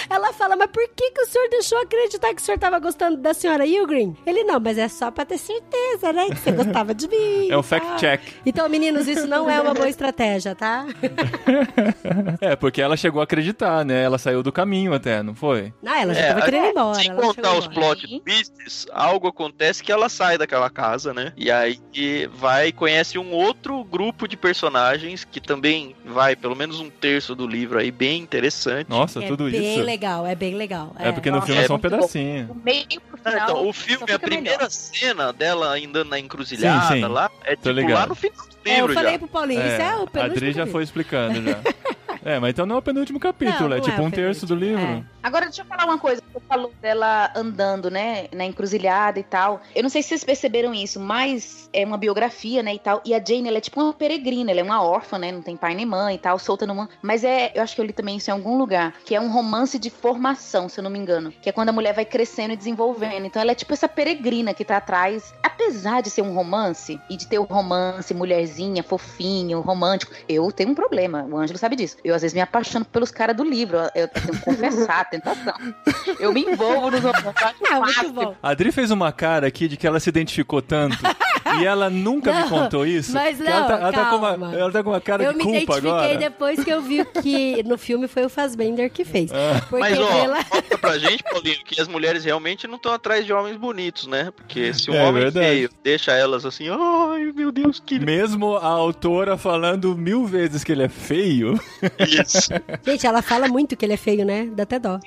S4: Ela fala, mas por que, que o senhor deixou acreditar que o senhor tava gostando da senhora Ilgrim? Ele, não, mas é só pra ter certeza, né? Que você gostava de mim.
S3: É
S4: tal."
S3: fact-check.
S4: Então, meninos, isso não é uma boa estratégia, tá?
S3: É, porque ela chegou a acreditar, né? Ela saiu do caminho até, não foi?
S4: Não, ela já
S6: É,
S4: tava querendo ir embora.
S6: Sem
S4: ela
S6: contar os
S4: embora.
S6: plot twists, algo acontece que ela sai daquela casa, né? E aí vai e conhece um outro grupo de personagens que também vai, pelo menos um terço do livro aí, bem interessante.
S3: Nossa,
S4: é
S3: tudo
S4: bem
S3: isso.
S4: Legal, é bem legal.
S3: É porque no
S5: Nossa,
S3: filme é
S6: é
S3: só um
S5: bom.
S3: pedacinho.
S5: O meio pro
S6: Ah,
S5: final.
S6: então, o filme, a primeira
S5: melhor.
S6: cena dela andando na encruzilhada
S3: Sim, sim.
S6: lá, é tipo lá no final do
S4: É, eu
S6: livro
S4: falei
S6: já.
S4: pro Paulinho, isso é o
S3: a
S4: penúltimo
S3: Adri já
S4: capítulo.
S3: foi explicando já. É, mas então não é o penúltimo capítulo,
S4: Não,
S3: é
S4: não
S3: tipo
S4: é o
S3: um terço do livro.
S5: Agora, deixa eu falar uma coisa. Você falou dela andando, né? Na encruzilhada e tal. Eu não sei se vocês perceberam isso, mas é uma biografia, né? E tal. E a Jane, ela é tipo uma peregrina. Ela é uma órfã, né? Não tem pai nem mãe e tal, solta mundo. Mas é, eu acho que eu li também isso em algum lugar. Que é um romance de formação, se eu não me engano. Que é quando a mulher vai crescendo e desenvolvendo. Então ela é tipo essa peregrina que tá atrás. Apesar de ser um romance e de ter o romance, mulherzinha, fofinho, romântico, eu tenho um problema. O Ângelo sabe disso. Eu às vezes me apaixono pelos caras do livro. Eu tenho que confessar, tentação. Eu me envolvo nos romances. eu acho
S4: Ah, muito
S5: fácil.
S4: bom.
S3: A Adri fez uma cara aqui de que ela se identificou tanto e ela nunca me
S4: Não,
S3: contou isso.
S4: mas
S3: que ela,
S4: não,
S3: tá, ela, tá com uma, ela tá com uma cara
S4: Eu
S3: de
S4: me
S3: culpa
S4: identifiquei
S3: agora.
S4: depois que eu vi que no filme foi o Fassbender que fez. Porque
S6: Mas, ó,
S4: pela...
S6: conta pra gente, Paulinho, que as mulheres realmente não estão atrás de homens bonitos, né? Porque se um
S3: É
S6: homem
S3: verdade.
S6: feio deixa elas assim, ai meu Deus, que
S3: Mesmo a autora falando mil vezes que ele é feio.
S6: isso.
S4: Gente, ela fala muito que ele é feio, né? Dá até dó.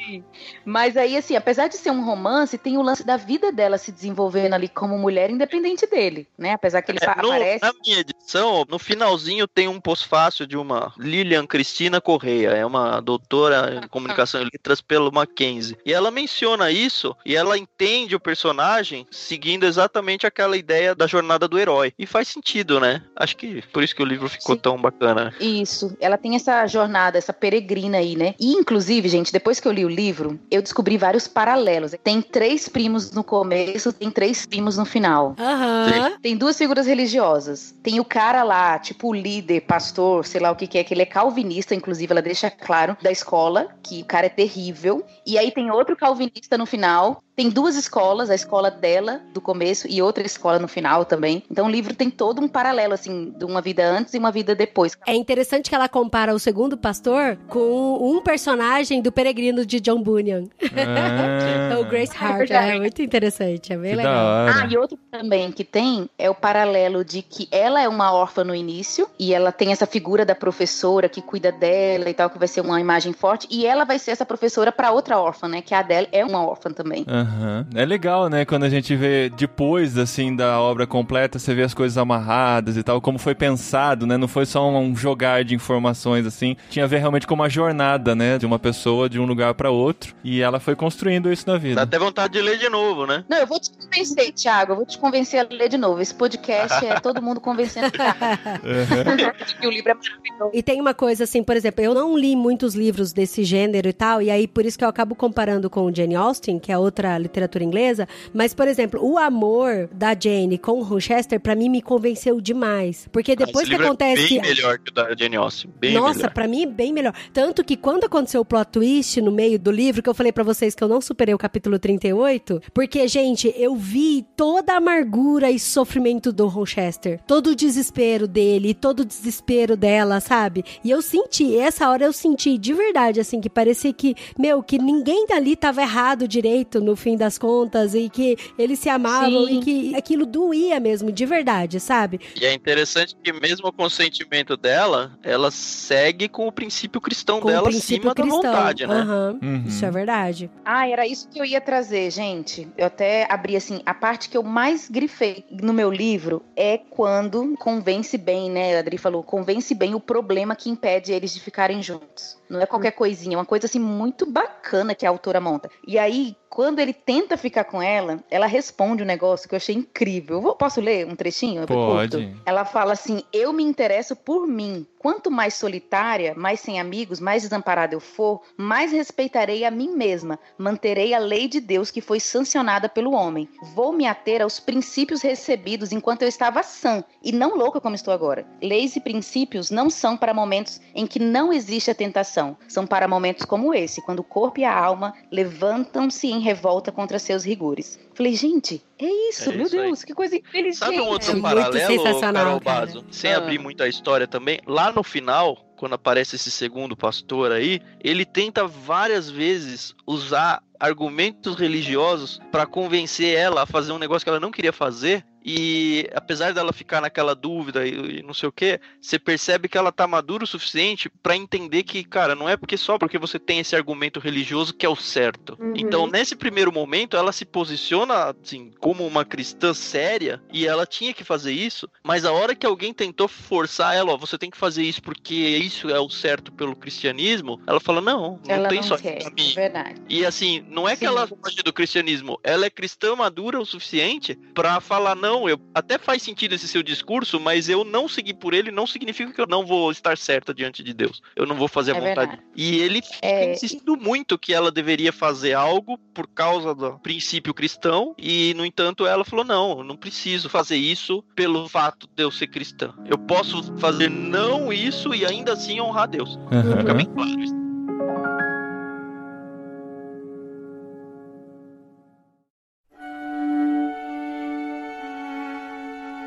S5: Mas aí, assim, apesar de ser um romance, tem o lance da vida dela se desenvolvendo ali como mulher independente dele, né? Apesar que ele
S6: É, no-
S5: aparece.
S6: na minha edição, no finalzinho tem um pós-fácil de uma Lilian Cristina Correia, é uma doutora em comunicação e letras pelo Mackenzie. E ela menciona isso e ela entende o personagem seguindo exatamente aquela ideia da jornada do herói. E faz sentido, né? Acho que por isso que o livro ficou
S5: Sim.
S6: tão bacana.
S5: Isso, ela tem essa jornada, essa peregrina aí, né? E, inclusive, gente, depois que eu li o livro, eu descobri vários paralelos. Tem três primos no começo, tem três primos no final.
S4: Aham.
S5: Tem duas figuras religiosas. Tem o cara lá, tipo o líder, pastor, sei lá o que, que é, que ele é calvinista, inclusive ela deixa claro, da escola, que o cara é terrível. E aí tem outro calvinista no final. Tem duas escolas, a escola dela, do começo, e outra escola no final também. Então o livro tem todo um paralelo, assim, de uma vida antes e uma vida depois.
S4: É interessante que ela compara o segundo pastor com um personagem do Peregrino de John Bunyan.
S3: Ah,
S4: o Grace
S5: É
S4: Hart.
S5: verdade.
S4: É muito interessante, é bem
S3: que
S4: legal.
S5: Ah, e outro também que tem é o paralelo de que ela é uma órfã no início e ela tem essa figura da professora que cuida dela e tal, que vai ser uma imagem forte, e ela vai ser essa professora para outra órfã, né? Que a Adele é uma órfã também.
S3: Aham. É legal, né? Quando a gente vê depois, assim, da obra completa, você vê as coisas amarradas e tal, como foi pensado, né? Não foi só um jogar de informações, assim. Tinha a ver realmente com uma jornada, né? De uma pessoa de um lugar pra outro. E ela foi construindo isso na
S6: Dá
S3: vida.
S6: até vontade de ler de novo, né?
S5: Não, eu vou te convencer, Thiago, eu vou te convencer a ler de novo. Esse podcast é todo mundo convencendo que o livro é maravilhoso.
S4: E tem uma coisa assim, por exemplo, eu não li muitos livros desse gênero e tal, e aí por isso que eu acabo comparando com o Jane Austen, que é outra literatura inglesa, mas, por exemplo, o amor da Jane com o Rochester, pra mim, me convenceu demais. Porque depois
S6: Esse
S4: que
S6: livro
S4: acontece...
S6: É bem melhor que o da Jane Austen. Bem
S4: Nossa, pra mim, bem melhor. Tanto que quando aconteceu o plot twist no meio do livro, que eu falei pra vocês que eu não superei o capítulo 38, porque, gente, eu vi toda a amargura e sofrimento do Rochester. Todo o desespero dele, todo o desespero dela, sabe? E eu senti, essa hora eu senti de verdade, assim, que parecia que, meu, que ninguém dali tava errado direito no fim das contas e que eles se amavam
S5: Sim.
S4: e que aquilo doía mesmo, de verdade, sabe?
S6: E é interessante que mesmo com o sentimento dela, ela segue com o princípio cristão
S4: Com
S6: dela
S4: princípio
S6: acima
S4: cristão.
S6: da vontade, né?
S4: Aham,
S3: Uhum.
S4: Isso é verdade.
S5: Ah, era isso que eu ia trazer, gente. Eu até abri assim, a parte que eu mais grifei no meu livro é quando convence bem, né? A Adri falou, convence bem o problema que impede eles de ficarem juntos. Não é qualquer coisinha, é uma coisa assim muito bacana que a autora monta. E aí, quando ele tenta ficar com ela, ela responde um negócio que eu achei incrível. Eu vou- posso ler um trechinho?
S3: Pode.
S5: Ela fala assim: Eu me interesso por mim. Quanto mais solitária, mais sem amigos, mais desamparada eu for, mais respeitarei a mim mesma. Manterei a lei de Deus que foi sancionada pelo homem. Vou me ater aos princípios recebidos enquanto eu estava sã e não louca como estou agora. Leis e princípios não são para momentos em que não existe a tentação. São para momentos como esse, quando o corpo e a alma levantam-se em revolta contra seus rigores. Falei, gente, é isso,
S6: É
S5: meu
S6: isso aí.
S5: Deus, que coisa inteligente.
S6: Sabe um outro
S4: É muito
S6: paralelo, Carol
S4: cara.
S6: Bazo? Sem
S5: Ah.
S6: abrir muita história também, lá no final, quando aparece esse segundo pastor aí, ele tenta várias vezes usar argumentos religiosos para convencer ela a fazer um negócio que ela não queria fazer, e apesar dela ficar naquela dúvida e, e não sei o que, você percebe que ela tá madura o suficiente para entender que, cara, não é porque só porque você tem esse argumento religioso que é o certo.
S7: Uhum.
S6: Então, nesse primeiro momento, ela se posiciona assim como uma cristã séria e ela tinha que fazer isso, mas a hora que alguém tentou forçar ela, ó, você tem que fazer isso porque isso é o certo pelo cristianismo, ela fala: "Não, não
S5: Ela
S6: tem
S5: não
S6: só
S5: quer,
S6: pra
S5: é
S6: mim".
S5: verdade.
S6: E assim, não é que
S5: Sim.
S6: ela foge do cristianismo, ela é cristã madura o suficiente pra falar não, eu até faz sentido esse seu discurso, mas eu não seguir por ele não significa que eu não vou estar certa diante de Deus. Eu não vou fazer a
S5: É
S6: vontade.
S5: verdade.
S6: E ele fica
S5: É,
S6: insistindo muito que ela deveria fazer algo por causa do princípio cristão e no entanto ela falou não, eu não preciso fazer isso pelo fato de eu ser cristã. Eu posso fazer não isso e ainda assim honrar Deus. Fica bem claro isso.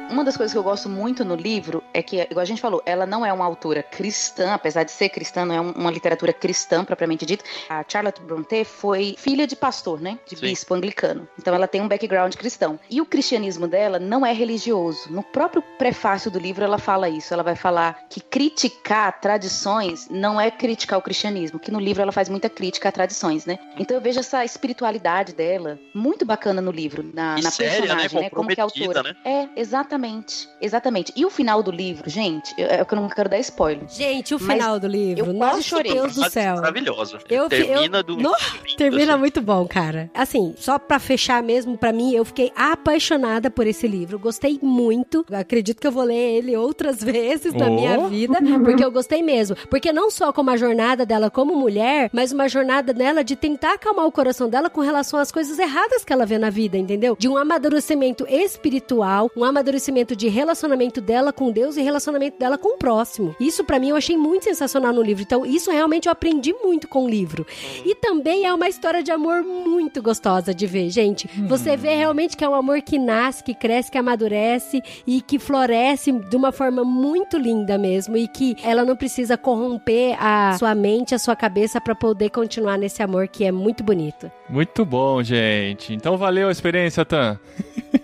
S5: Uma das coisas que eu gosto muito no livro é que, igual a gente falou, ela não é uma autora cristã, apesar de ser cristã, não é um- uma literatura cristã propriamente dita. A Charlotte Brontë foi filha de pastor, né? De
S6: Sim.
S5: bispo anglicano. Então ela tem um background cristão. E o cristianismo dela não é religioso. No próprio prefácio do livro ela fala isso. Ela vai falar que criticar tradições não é criticar o cristianismo, que no livro ela faz muita crítica a tradições, né? Então eu vejo essa espiritualidade dela muito bacana no livro, na, na
S6: séria, né?
S5: personagem, né? Como que a
S6: Comprometida,
S5: autora. É, exatamente. Exatamente. E o final do livro, gente, eu- é o que eu não quero dar spoiler.
S4: Gente, o
S5: Mas
S4: final do livro.
S5: eu quase
S4: Nossa
S5: chorei.
S4: Deus do céu.
S6: Maravilhosa.
S4: Eu-
S6: Termina
S4: eu-
S6: do
S4: No-
S6: lindo,
S4: Termina
S6: assim.
S4: muito bom, cara. Assim, só pra fechar mesmo, pra mim, eu fiquei apaixonada por esse livro. Gostei muito. Acredito que eu vou ler ele outras vezes na
S3: Oh.
S4: minha vida, porque eu gostei mesmo. Porque não só como a jornada dela como mulher, mas uma jornada dela de tentar acalmar o coração dela com relação às coisas erradas que ela vê na vida, entendeu? De um amadurecimento espiritual, um amadurecimento de relacionamento dela com Deus e relacionamento dela com o próximo. Isso pra mim eu achei muito sensacional no livro. Então, isso realmente eu aprendi muito com o livro. E também é uma história de amor muito gostosa de ver, gente. Você vê realmente que é um amor que nasce, que cresce, que amadurece e que floresce de uma forma muito linda mesmo. E que ela não precisa corromper a sua mente, a sua cabeça pra poder continuar nesse amor que é muito bonito.
S3: Muito bom, gente. Então valeu a experiência, Tan.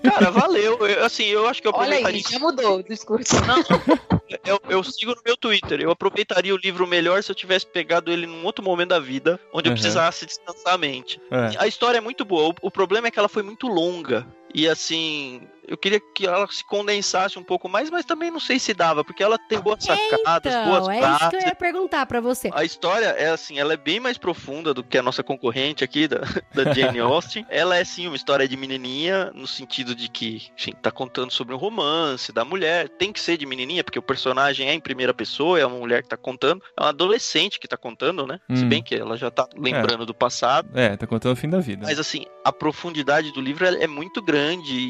S6: Cara, valeu. Eu, assim, eu acho que eu
S5: Olha aí,
S6: aproveitaria.
S5: já mudou o discurso.
S6: eu, eu sigo no meu Twitter. Eu aproveitaria o livro melhor se eu tivesse pegado ele num outro momento da vida, onde eu
S3: Uhum.
S6: precisasse descansar a mente.
S3: É.
S6: A história é muito boa. O, o problema é que ela foi muito longa. E assim, eu queria que ela se condensasse um pouco mais, mas também não sei se dava, porque ela tem boas sacadas, boas
S4: Então, é isso que eu ia perguntar pra você.
S6: A história é assim, ela é bem mais profunda do que a nossa concorrente aqui, da, da Jane Austen. ela é sim uma história de menininha, no sentido de que, enfim, tá contando sobre um romance da mulher. Tem que ser de menininha, porque o personagem é em primeira pessoa, é uma mulher que tá contando. É uma adolescente que tá contando, né? Se
S3: Hum.
S6: bem que ela já tá lembrando do passado.
S3: É, tá contando o fim da vida.
S6: Mas assim, a profundidade do livro é, é muito grande,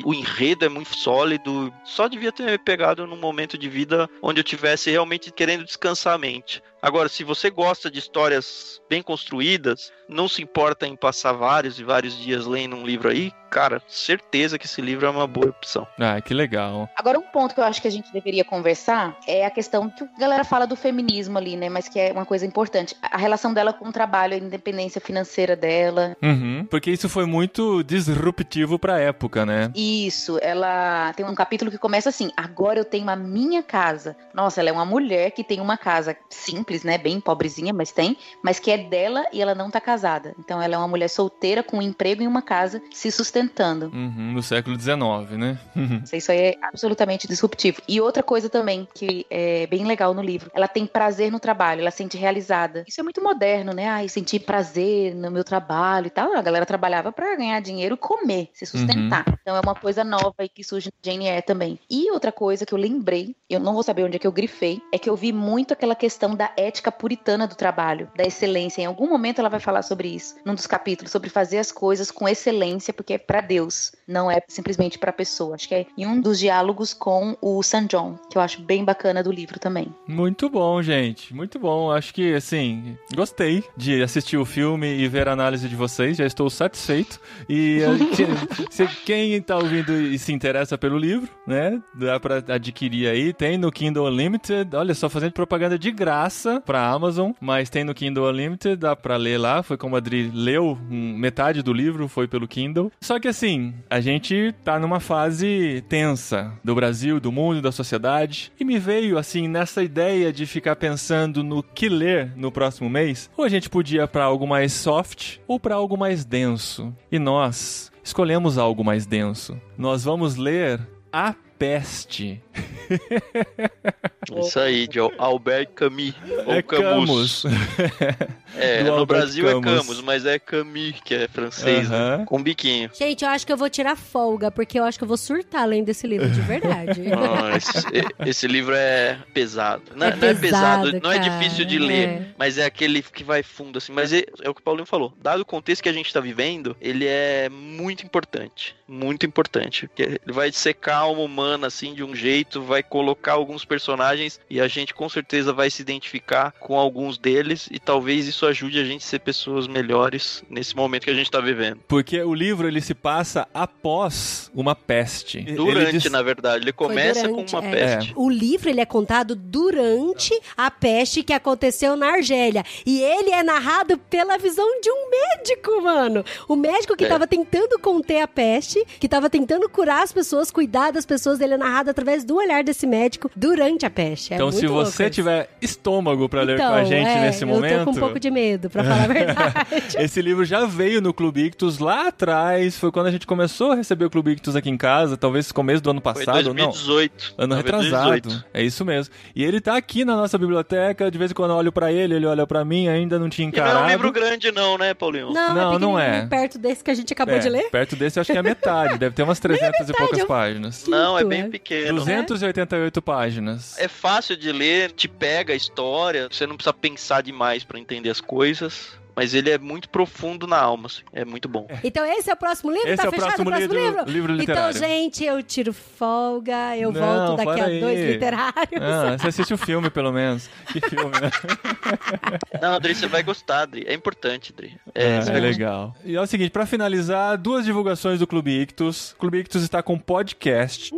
S6: o enredo é muito sólido. Só devia ter me pegado num momento de vida onde eu tivesse realmente querendo descansar a mente. Agora, se você gosta de histórias bem construídas, não se importa em passar vários e vários dias lendo um livro aí, cara, certeza que esse livro é uma boa opção.
S3: Ah, que legal.
S5: Agora, um ponto que eu acho que a gente deveria conversar é a questão que a galera fala do feminismo ali, né? Mas que é uma coisa importante. A relação dela com o trabalho, a independência financeira dela.
S3: Uhum, porque isso foi muito disruptivo pra época, né?
S5: Isso, ela tem um capítulo que começa assim: agora eu tenho a minha casa. Nossa, ela é uma mulher que tem uma casa simples, né? Bem pobrezinha, mas tem, mas que é dela e ela não tá casada. Então ela é uma mulher solteira com um emprego em uma casa se sustentando.
S3: Uhum, no século XIX, né?
S5: Isso aí é absolutamente disruptivo. E outra coisa também que é bem legal no livro, ela tem prazer no trabalho, ela se sente realizada. Isso é muito moderno, né? Ai, sentir prazer no meu trabalho e tal. A galera trabalhava pra ganhar dinheiro e comer, se sustentar. Então é uma coisa nova aí que surge na Jane Eyre também. E outra coisa que eu lembrei, eu não vou saber onde é que eu grifei, é que eu vi muito aquela questão da ética puritana do trabalho, da excelência. Em algum momento ela vai falar sobre isso, num dos capítulos, sobre fazer as coisas com excelência, porque é pra Deus, não é simplesmente pra pessoa. Acho que é em um dos diálogos com o San John, que eu acho bem bacana do livro também.
S3: Muito bom, gente. Muito bom. Acho que, assim, gostei de assistir o filme e ver a análise de vocês. Já estou satisfeito. E eh, se quem tá ouvindo e se interessa pelo livro, né? Dá pra adquirir aí. Tem no Kindle Unlimited. Olha só, fazendo propaganda de graça. pra Amazon, mas tem no Kindle Unlimited, dá pra ler lá. Foi como a Adri leu, metade do livro foi pelo Kindle. Só que assim, a gente tá numa fase tensa do Brasil, do mundo, da sociedade. E me veio, assim, nessa ideia de ficar pensando no que ler no próximo mês. Ou a gente podia pra algo mais soft ou pra algo mais denso. E nós escolhemos algo mais denso. Nós vamos ler A Peste.
S6: Isso aí, de Albert Camus. Ou
S3: É
S6: Camus.
S3: Camus.
S6: É,
S3: Do
S6: no
S3: Albert
S6: Brasil é
S3: Camus.
S6: Camus, mas é Camus, que é francês, né?
S3: Aham.
S6: Com biquinho.
S4: Gente, eu acho que eu vou tirar folga, porque eu acho que eu vou surtar lendo esse livro de verdade.
S6: Ah, esse, esse livro é pesado. Não,
S4: É
S6: não é pesado,
S4: pesado,
S6: não é difícil de
S4: é.
S6: ler, mas é aquele que vai fundo, assim. Mas é, é o que o Paulinho falou. Dado o contexto que a gente tá vivendo, ele é muito importante. Muito importante. Porque ele vai secar a alma humana, assim, de um jeito, vai colocar alguns personagens e a gente com certeza vai se identificar com alguns deles e talvez isso ajude a gente a ser pessoas melhores nesse momento que a gente tá vivendo.
S3: Porque o livro ele se passa após uma peste.
S6: Durante,
S3: diz-
S6: na verdade. Ele começa
S4: durante,
S6: com uma
S4: é.
S6: peste.
S4: O livro ele é contado durante a peste que aconteceu na Argélia. E ele é narrado pela visão de um médico, mano. O médico que
S6: É.
S4: tava tentando conter a peste, que tava tentando curar as pessoas, cuidar das pessoas, ele é narrado através do olhar desse médico durante a peste. É
S3: Então,
S4: muito
S3: se você tiver estômago pra ler com
S4: Então,
S3: a gente
S4: é,
S3: nesse momento.
S4: Eu tô com um pouco de medo, pra falar a verdade.
S3: Esse livro já veio no Clube Ictus lá atrás. Foi quando a gente começou a receber o Clube Ictus aqui em casa. Talvez começo do ano
S6: Foi
S3: passado, não.
S6: 2018.
S3: Ano
S6: Não, foi
S3: retrasado.
S6: 2018.
S3: É isso mesmo. E ele tá aqui na nossa biblioteca. De vez em quando eu olho pra ele, ele olha pra mim. Ainda não tinha
S6: E não é
S3: encarado.
S6: um livro grande, não, né, Paulinho?
S4: Não,
S3: Não,
S4: é
S3: não é.
S4: Perto desse que a gente acabou
S3: É,
S4: de ler.
S3: Perto desse, eu acho que é a metade. Deve ter umas 300 e poucas
S4: eu-
S3: páginas.
S6: Não, é
S4: Quinto,
S6: bem
S4: é.
S6: pequeno.
S3: 288 páginas.
S6: É fácil de ler, te pega a história, você não precisa pensar demais pra entender as coisas. Mas ele é muito profundo na alma, assim. É muito bom.
S4: Então esse é o próximo livro?
S3: Esse
S4: tá
S3: é o
S4: fechado
S3: próximo
S4: o próximo
S3: livro-
S4: livro?
S3: livro
S4: Então, gente, eu tiro folga, eu
S3: Não,
S4: volto daqui
S3: para
S4: a dois
S3: aí.
S4: literários.
S3: Ah, você assiste o filme, pelo menos. Que filme, né?
S6: Não, Adri, você vai gostar, Adri. É importante, Adri. É,
S3: É,
S6: você
S3: é
S6: vai gostar.
S3: legal. E é o seguinte, pra finalizar, duas divulgações do Clube Ictus. O Clube Ictus está com podcast.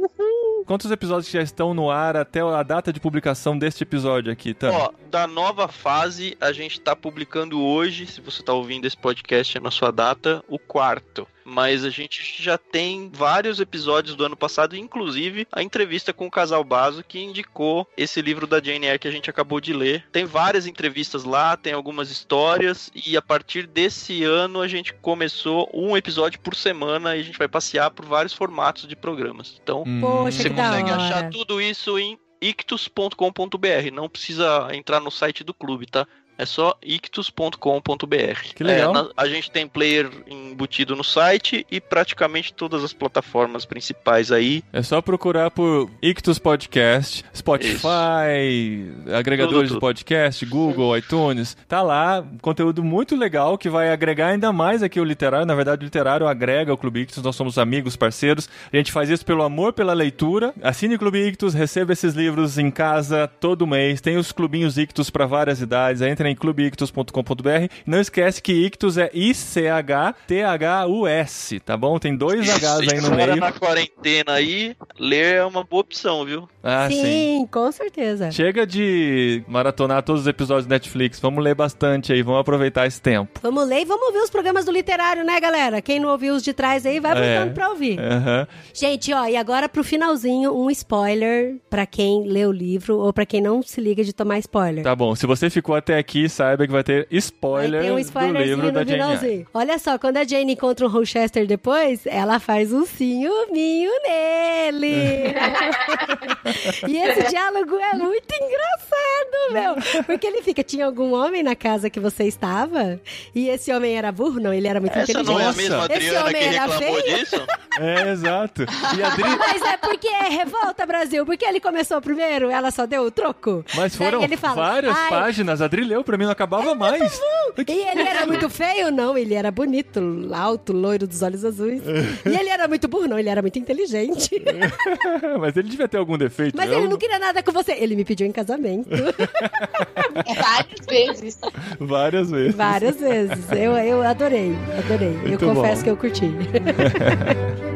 S3: Quantos episódios já estão no ar até a data de publicação deste episódio aqui, tá?
S6: Ó, da nova fase, a gente tá publicando hoje, se você tá ouvindo esse podcast na sua data, o quarto. Mas a gente já tem vários episódios do ano passado, inclusive a entrevista com o casal Baso que indicou esse livro da Jane Eyre que a gente acabou de ler. Tem várias entrevistas lá, tem algumas histórias e a partir desse ano a gente começou um episódio por semana e a gente vai passear por vários formatos de programas. Então,
S3: Hum,
S4: Poxa,
S6: você consegue achar tudo isso em ictus.com.br. Não precisa entrar no site do clube, tá? É só ictus.com.br.
S3: Que legal.
S6: É, a gente tem player embutido no site e praticamente todas as plataformas principais aí.
S3: É só procurar por Ictus Podcast, Spotify, agregadores
S6: Tudo,
S3: de podcast, Google, iTunes. Tá lá, conteúdo muito legal que vai agregar ainda mais aqui o literário. Na verdade, o literário agrega o Clube Ictus, nós somos amigos, parceiros. A gente faz isso pelo amor pela leitura. Assine o Clube Ictus, receba esses livros em casa todo mês. Tem os clubinhos Ictus para várias idades. Em clubeictus.com.br. Não esquece que Ictus é I-C-H-T-H-U-S, tá bom? Tem dois Hs aí no meio.
S6: na quarentena aí, ler é uma boa opção, viu?
S3: Ah,
S4: sim,
S3: sim.
S4: com certeza.
S3: Chega de maratonar todos os episódios do Netflix. Vamos ler bastante aí, vamos aproveitar esse tempo.
S4: Vamos ler e vamos ouvir os programas do literário, né, galera? Quem não ouviu os de trás aí, vai
S3: É.
S4: voltando pra ouvir.
S3: Aham.
S4: Gente, ó, e agora pro finalzinho, um spoiler pra quem lê o livro ou pra quem não se liga de tomar spoiler.
S3: Tá bom, se você ficou até aqui, saiba que vai ter spoiler,
S4: tem um
S3: do livro da
S4: no
S3: Jane.
S4: Olha só, quando a Jane encontra o Rochester depois, ela faz um ciúminho nele. e esse diálogo é muito engraçado, meu. Porque ele fica, tinha algum homem na casa que você estava? E esse homem era burro? Não, ele era muito
S6: Essa
S4: inteligente.
S6: não é a mesma
S4: Esse
S6: Adriana
S4: homem
S6: que
S4: era
S6: reclamou
S4: feio?
S6: disso?
S3: É, exato. E a Adri...
S4: Mas é porque é revolta, Brasil. Porque ele começou primeiro, ela só deu o troco.
S3: Mas foram
S4: ele fala,
S3: várias
S4: "Ai,
S3: páginas. A Adri leu pra mim, não acabava mais.
S4: E ele era muito feio? Não, ele era bonito, alto, loiro dos olhos azuis. E ele era muito burro? Não, ele era muito inteligente.
S3: Mas ele devia ter algum defeito.
S4: Mas
S3: Eu-
S4: ele não queria nada com você. Ele me pediu em casamento.
S7: Várias vezes.
S3: Várias vezes.
S4: Várias vezes. Eu, eu adorei, adorei. eu
S3: Muito
S4: confesso
S3: bom.
S4: que eu curti.